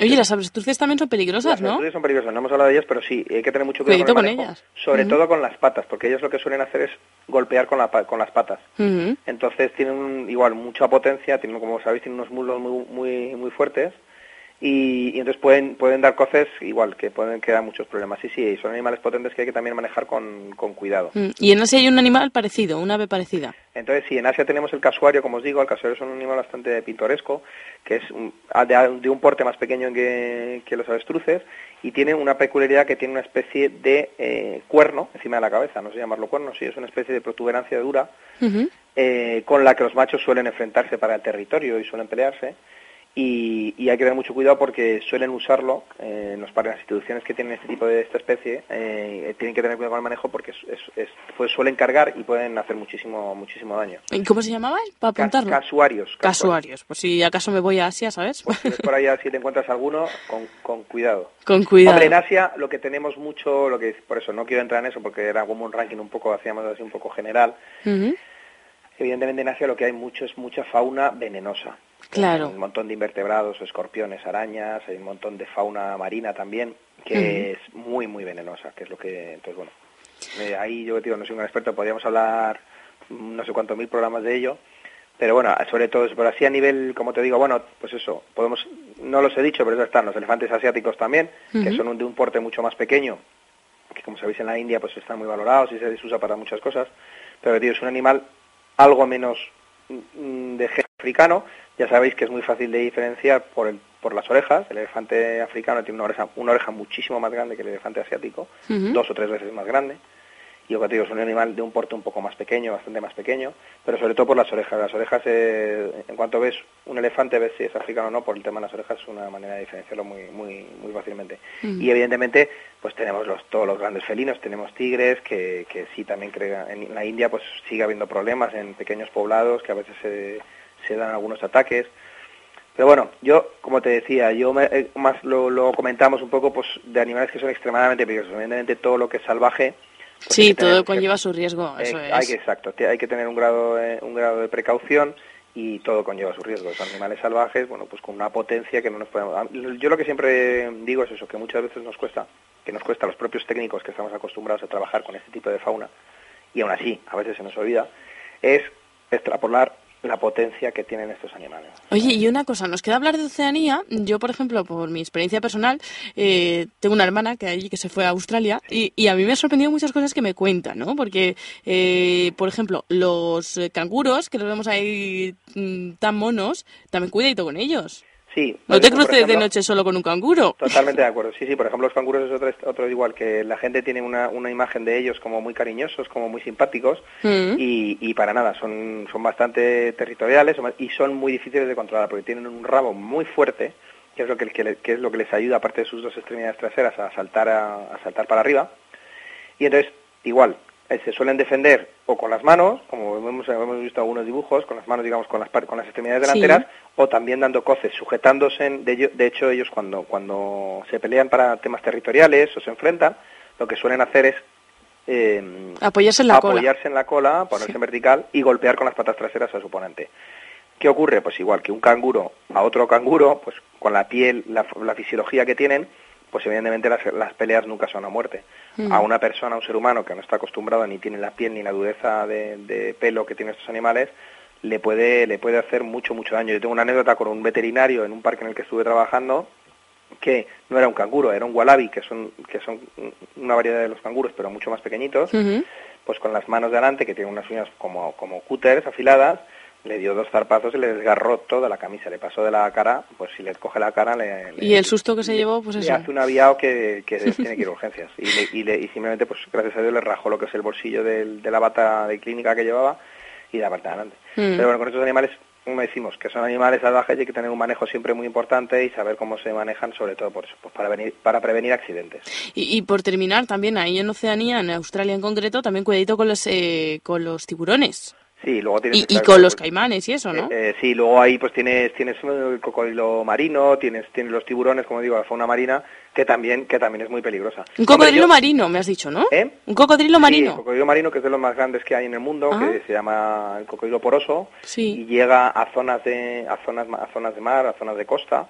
Oye, las avestruces también son peligrosas, las ¿no? avestruces son peligrosas, no hemos hablado de ellas, pero sí, hay que tener mucho cuidado con el ellas. sobre todo con las patas, porque ellos lo que suelen hacer es golpear con, la con las patas. Entonces tienen un- igual mucha potencia, tienen como sabéis tienen unos muslos muy muy muy fuertes y, y entonces pueden pueden dar coces igual que pueden quedar muchos problemas. Sí, sí, son animales potentes que hay que también manejar con, con cuidado. Mm, Y en Asia hay un animal parecido, una ave parecida. Entonces, sí, en Asia tenemos el casuario, como os digo, el casuario es un animal bastante pintoresco, que es un- a- de, de un porte más pequeño que, que los avestruces, y tiene una peculiaridad que tiene una especie de eh, cuerno encima de la cabeza, no sé llamarlo cuerno, sí, es una especie de protuberancia dura, eh, con la que los machos suelen enfrentarse para el territorio y suelen pelearse. Y, y hay que tener mucho cuidado porque suelen usarlo eh, los, para las instituciones que tienen este tipo de esta especie eh, tienen que tener cuidado con el manejo porque es, es- es- pues suelen cargar y pueden hacer muchísimo muchísimo daño ¿Y cómo se llamaba? Para apuntarlo. casuarios Casuarios. Pues si acaso me voy a Asia, ¿sabes? si ves por allá si te encuentras alguno con, con cuidado Con cuidado. Hombre, en Asia lo que tenemos mucho lo que por eso no quiero entrar en eso porque era como un ranking un poco hacíamos así un poco general evidentemente en Asia lo que hay mucho es mucha fauna venenosa Claro. un montón de invertebrados, escorpiones, arañas, hay un montón de fauna marina también, que es muy, muy venenosa, que es lo que, entonces bueno, eh, ahí yo digo, no soy un experto, podríamos hablar no sé cuántos mil programas de ello, pero bueno, sobre todo, pero así a nivel, como te digo, bueno, pues eso, podemos, no los he dicho, pero eso están los elefantes asiáticos también, que son un- de un porte mucho más pequeño, que como sabéis en la India pues están muy valorados y se les usa para muchas cosas, pero tío, es un animal algo menos de género africano, ya sabéis que es muy fácil de diferenciar por el, por las orejas, el elefante africano tiene una oreja, una oreja muchísimo más grande que el elefante asiático, dos o tres veces más grande, y lo que te digo, es un animal de un porte un poco más pequeño, bastante más pequeño, pero sobre todo por las orejas. Las orejas, eh, en cuanto ves un elefante, ves si es africano o no, por el tema de las orejas es una manera de diferenciarlo muy, muy, muy fácilmente. Ujú. Y evidentemente, pues tenemos los, todos los grandes felinos, tenemos tigres, que, que sí también crean, en la India pues sigue habiendo problemas en pequeños poblados, que a veces se, se dan algunos ataques. Pero bueno, yo, como te decía, yo me- eh, más lo, lo comentamos un poco pues de animales que son extremadamente peligrosos. Evidentemente todo lo que es salvaje Sí, que tener- todo conlleva su riesgo, eso eh, es. Hay que, exacto, hay que tener un grado, de, un grado de precaución y todo conlleva su riesgo. Son animales salvajes, bueno, pues con una potencia que no nos podemos... Yo lo que siempre digo es eso, que muchas veces nos cuesta, que nos cuesta a los propios técnicos que estamos acostumbrados a trabajar con este tipo de fauna, y aún así, a veces se nos olvida, es extrapolar la potencia que tienen estos animales. Oye, y una cosa, nos queda hablar de Oceanía. Yo, por ejemplo, por mi experiencia personal, eh, tengo una hermana que allí que se fue a Australia y, y a mí me ha sorprendido muchas cosas que me cuenta, ¿no? Porque, eh, por ejemplo, los canguros, que los vemos ahí mm, tan monos, también cuidadito con ellos. Sí. No te ejemplo, por cruces de noche solo con un canguro. Totalmente de acuerdo. Sí, sí, por ejemplo, los canguros es otro, otro igual, que la gente tiene una, una imagen de ellos como muy cariñosos, como muy simpáticos, Mm. y, y para nada, son, son bastante territoriales y son muy difíciles de controlar, porque tienen un rabo muy fuerte, que es lo que, que es lo que les ayuda, aparte de sus dos extremidades traseras, a saltar, a, a saltar para arriba. Y entonces, igual, eh, se suelen defender o con las manos, como hemos, hemos visto algunos dibujos, con las manos, digamos, con las, con las extremidades Sí. delanteras, o también dando coces, sujetándose. en- de, hecho, ellos cuando, cuando se pelean para temas territoriales o se enfrentan, lo que suelen hacer es eh, Apoyarse en la cola. apoyarse en la cola, ponerse en vertical y golpear con las patas traseras a su oponente. ¿Qué ocurre? Pues igual que un canguro a otro canguro, pues con la piel, la, la fisiología que tienen, pues evidentemente las, las peleas nunca son a muerte. Mm. A una persona, a un ser humano que no está acostumbrado ni tiene la piel ni la dureza de, de pelo que tienen estos animales, le puede, le puede hacer mucho, mucho daño. Yo tengo una anécdota con un veterinario en un parque en el que estuve trabajando, que no era un canguro, era un wallaby, que son, que son una variedad de los canguros, pero mucho más pequeñitos, pues con las manos delante, que tienen unas uñas como, como cúteres afiladas, le dio dos zarpazos y le desgarró toda la camisa, le pasó de la cara, pues si le coge la cara le, le- Y el susto que se llevó, pues le eso. hace un aviado que, que tiene que ir a urgencias. Y, le- y, le- y simplemente, pues gracias a Dios, le rajó lo que es el bolsillo del- de la bata de clínica que llevaba y la parte de adelante. Mm. Pero bueno, con estos animales, como decimos, que son animales salvajes y hay que tener un manejo siempre muy importante y saber cómo se manejan, sobre todo por eso, pues para, venir, para prevenir accidentes. Y, y por terminar, también ahí en Oceanía, en Australia en concreto, también cuidadito con los, eh, con los tiburones. Sí, luego tienes Y, con los caimanes y eso, ¿no? Eh, eh, sí, luego ahí pues tienes tienes el cocodrilo marino, tienes tienes los tiburones, como digo, la fauna marina que también que también es muy peligrosa. Un cocodrilo Hombre, yo- marino, me has dicho, ¿no? ¿Eh? Un cocodrilo Sí, marino. el cocodrilo marino que es de los más grandes que hay en el mundo, Ah. que se llama el cocodrilo poroso Sí. y llega a zonas de a zonas a zonas de mar, a zonas de costa.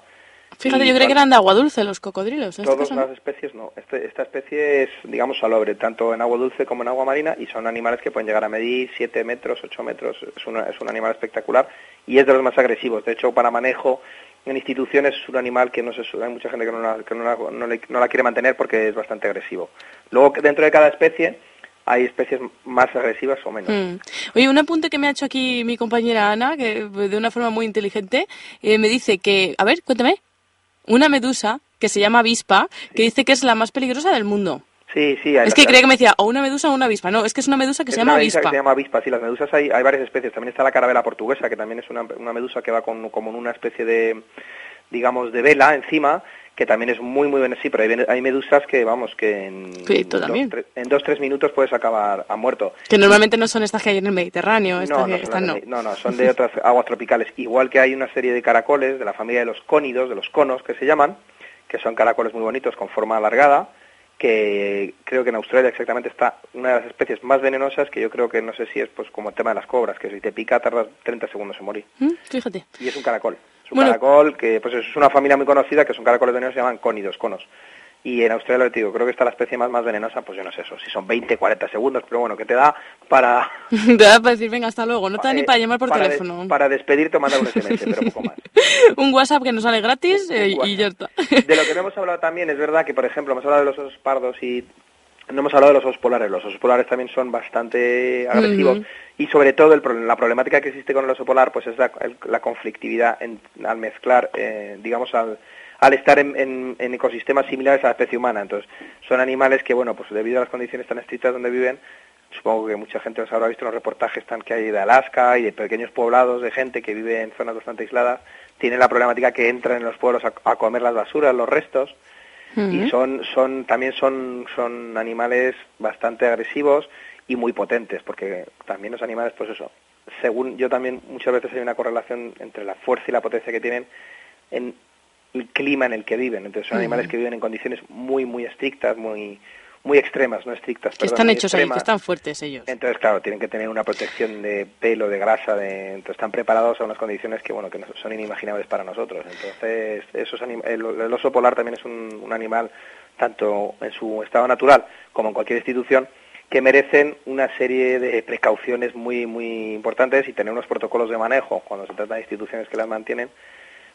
Fíjate, yo creí que eran de agua dulce los cocodrilos. En Todas las especies no. Este- esta especie es, digamos, salobre, tanto en agua dulce como en agua marina, y son animales que pueden llegar a medir 7 metros, 8 metros. Es, una- es un animal espectacular y es de los más agresivos. De hecho, para manejo en instituciones es un animal que no se hay mucha gente que no la, que no la, no le- no la quiere mantener porque es bastante agresivo. Luego, dentro de cada especie hay especies más agresivas o menos. Mm. Oye, un apunte que me ha hecho aquí mi compañera Ana, que de una forma muy inteligente, eh, me dice que, a ver, cuéntame, una medusa que se llama avispa, que dice que es la más peligrosa del mundo. Sí, sí. hay Es que creía que me decía o una medusa o una avispa. No, es que es una medusa que Es se llama una medusa avispa. que se llama avispa, sí, las medusas hay, hay varias especies. También está la carabela portuguesa, que también es una, una medusa que va con, como en una especie de, digamos, de vela encima, que también es muy, muy buena. Sí, pero hay, medusas que, vamos, que en, dos, en tres minutos puedes acabar a muerto. Que normalmente no son estas que hay en el Mediterráneo, estas No, no, estas no, no, son de otras aguas tropicales. Igual que hay una serie de caracoles de la familia de los cónidos, de los conos que se llaman, que son caracoles muy bonitos con forma alargada, que creo que en Australia exactamente está una de las especies más venenosas, que yo creo que no sé si es pues como el tema de las cobras, que si te pica tardas 30 segundos en morir. Mm, Fíjate. Y es un caracol. Es un Bueno. caracol que pues es una familia muy conocida, que son caracoles venenosos, se llaman cónidos, conos. Y en Australia, lo que te digo, creo que está la especie más, más venenosa, pues yo no sé eso, si son 20, 40 segundos, pero bueno, que te da para, Te da para decir, venga, hasta luego. No te da ni eh, para llamar por para teléfono. para despedirte o mandar un SMS, pero poco más. Un WhatsApp que nos sale gratis eh, y ya está. De lo que no hemos hablado también, es verdad que, por ejemplo, hemos hablado de los osos pardos y no hemos hablado de los osos polares. Los osos polares también son bastante agresivos y sobre todo el la problemática que existe con el oso polar pues es la, el- la conflictividad en- al mezclar, eh, digamos, al, al estar en, en- en ecosistemas similares a la especie humana. Entonces, son animales que, bueno, pues debido a las condiciones tan estrictas donde viven, supongo que mucha gente los habrá visto en los reportajes tan que hay de Alaska y de pequeños poblados de gente que vive en zonas bastante aisladas, tienen la problemática que entran en los pueblos a, a comer las basuras, los restos, y son, son también son, son animales bastante agresivos y muy potentes, porque también los animales, pues eso, según yo también muchas veces hay una correlación entre la fuerza y la potencia que tienen en el clima en el que viven. Entonces son animales que viven en condiciones muy, muy estrictas, muy, muy extremas, no estrictas, Que perdón, están hechos ahí, que extremas. están fuertes ellos. Entonces, claro, tienen que tener una protección de pelo, de grasa, de, entonces están preparados a unas condiciones que, bueno, que son inimaginables para nosotros. Entonces, esos anim- el, el oso polar también es un, un animal, tanto en su estado natural como en cualquier institución, que merecen una serie de precauciones muy, muy importantes y tener unos protocolos de manejo cuando se trata de instituciones que las mantienen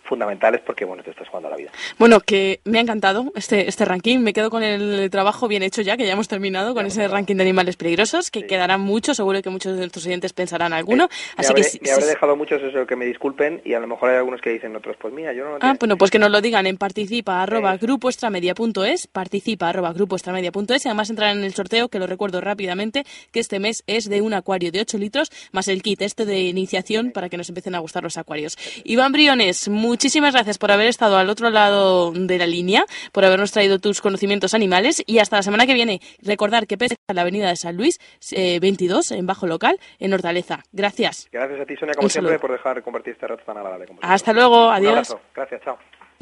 fundamentales porque, bueno, te estás jugando la vida. Bueno, que me ha encantado este, este ranking. Me quedo con el trabajo bien hecho ya, que ya hemos terminado con ese ranking de animales peligrosos, que quedarán muchos. Seguro que muchos de nuestros oyentes pensarán alguno. Me Así habré, que sí- me habré sí- dejado muchos, eso que me disculpen, y a lo mejor hay algunos que dicen otros, pues mira, yo no... Ah, bueno, pues que nos lo digan en participa arroba grupoestramedia.es, participa arroba grupoestramedia.es y además entrarán en el sorteo, que lo recuerdo rápidamente, que este mes es de un acuario de 8 litros más el kit este de iniciación para que nos empiecen a gustar los acuarios. Iván Briones, muchísimas gracias por haber estado al otro lado de la línea, por habernos traído tus conocimientos animales y hasta la semana que viene. Recordar que pese a la avenida de San Luis, 22, eh, en bajo local, en Hortaleza. Gracias. Gracias a ti, Sonia, como siempre, por dejar compartir este rato tan agradable. Hasta luego, adiós. Gracias, chao.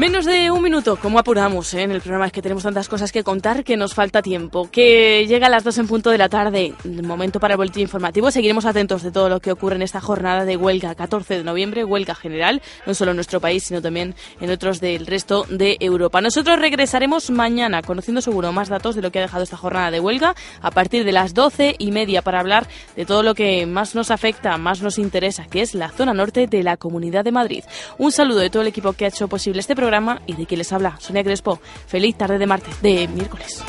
Menos de un minuto, ¿cómo apuramos eh? en el programa? Es que tenemos tantas cosas que contar que nos falta tiempo. Que llega a las dos en punto de la tarde, momento para el boletín informativo. Seguiremos atentos de todo lo que ocurre en esta jornada de huelga 14 de noviembre, huelga general, no solo en nuestro país, sino también en otros del resto de Europa. Nosotros regresaremos mañana, conociendo seguro más datos de lo que ha dejado esta jornada de huelga, a partir de las doce y media, para hablar de todo lo que más nos afecta, más nos interesa, que es la zona norte de la Comunidad de Madrid. Un saludo de todo el equipo que ha hecho posible este y de quien les habla, Sonia Crespo. Feliz tarde de martes, de miércoles.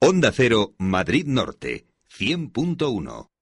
Onda Cero, Madrid Norte, 100.1.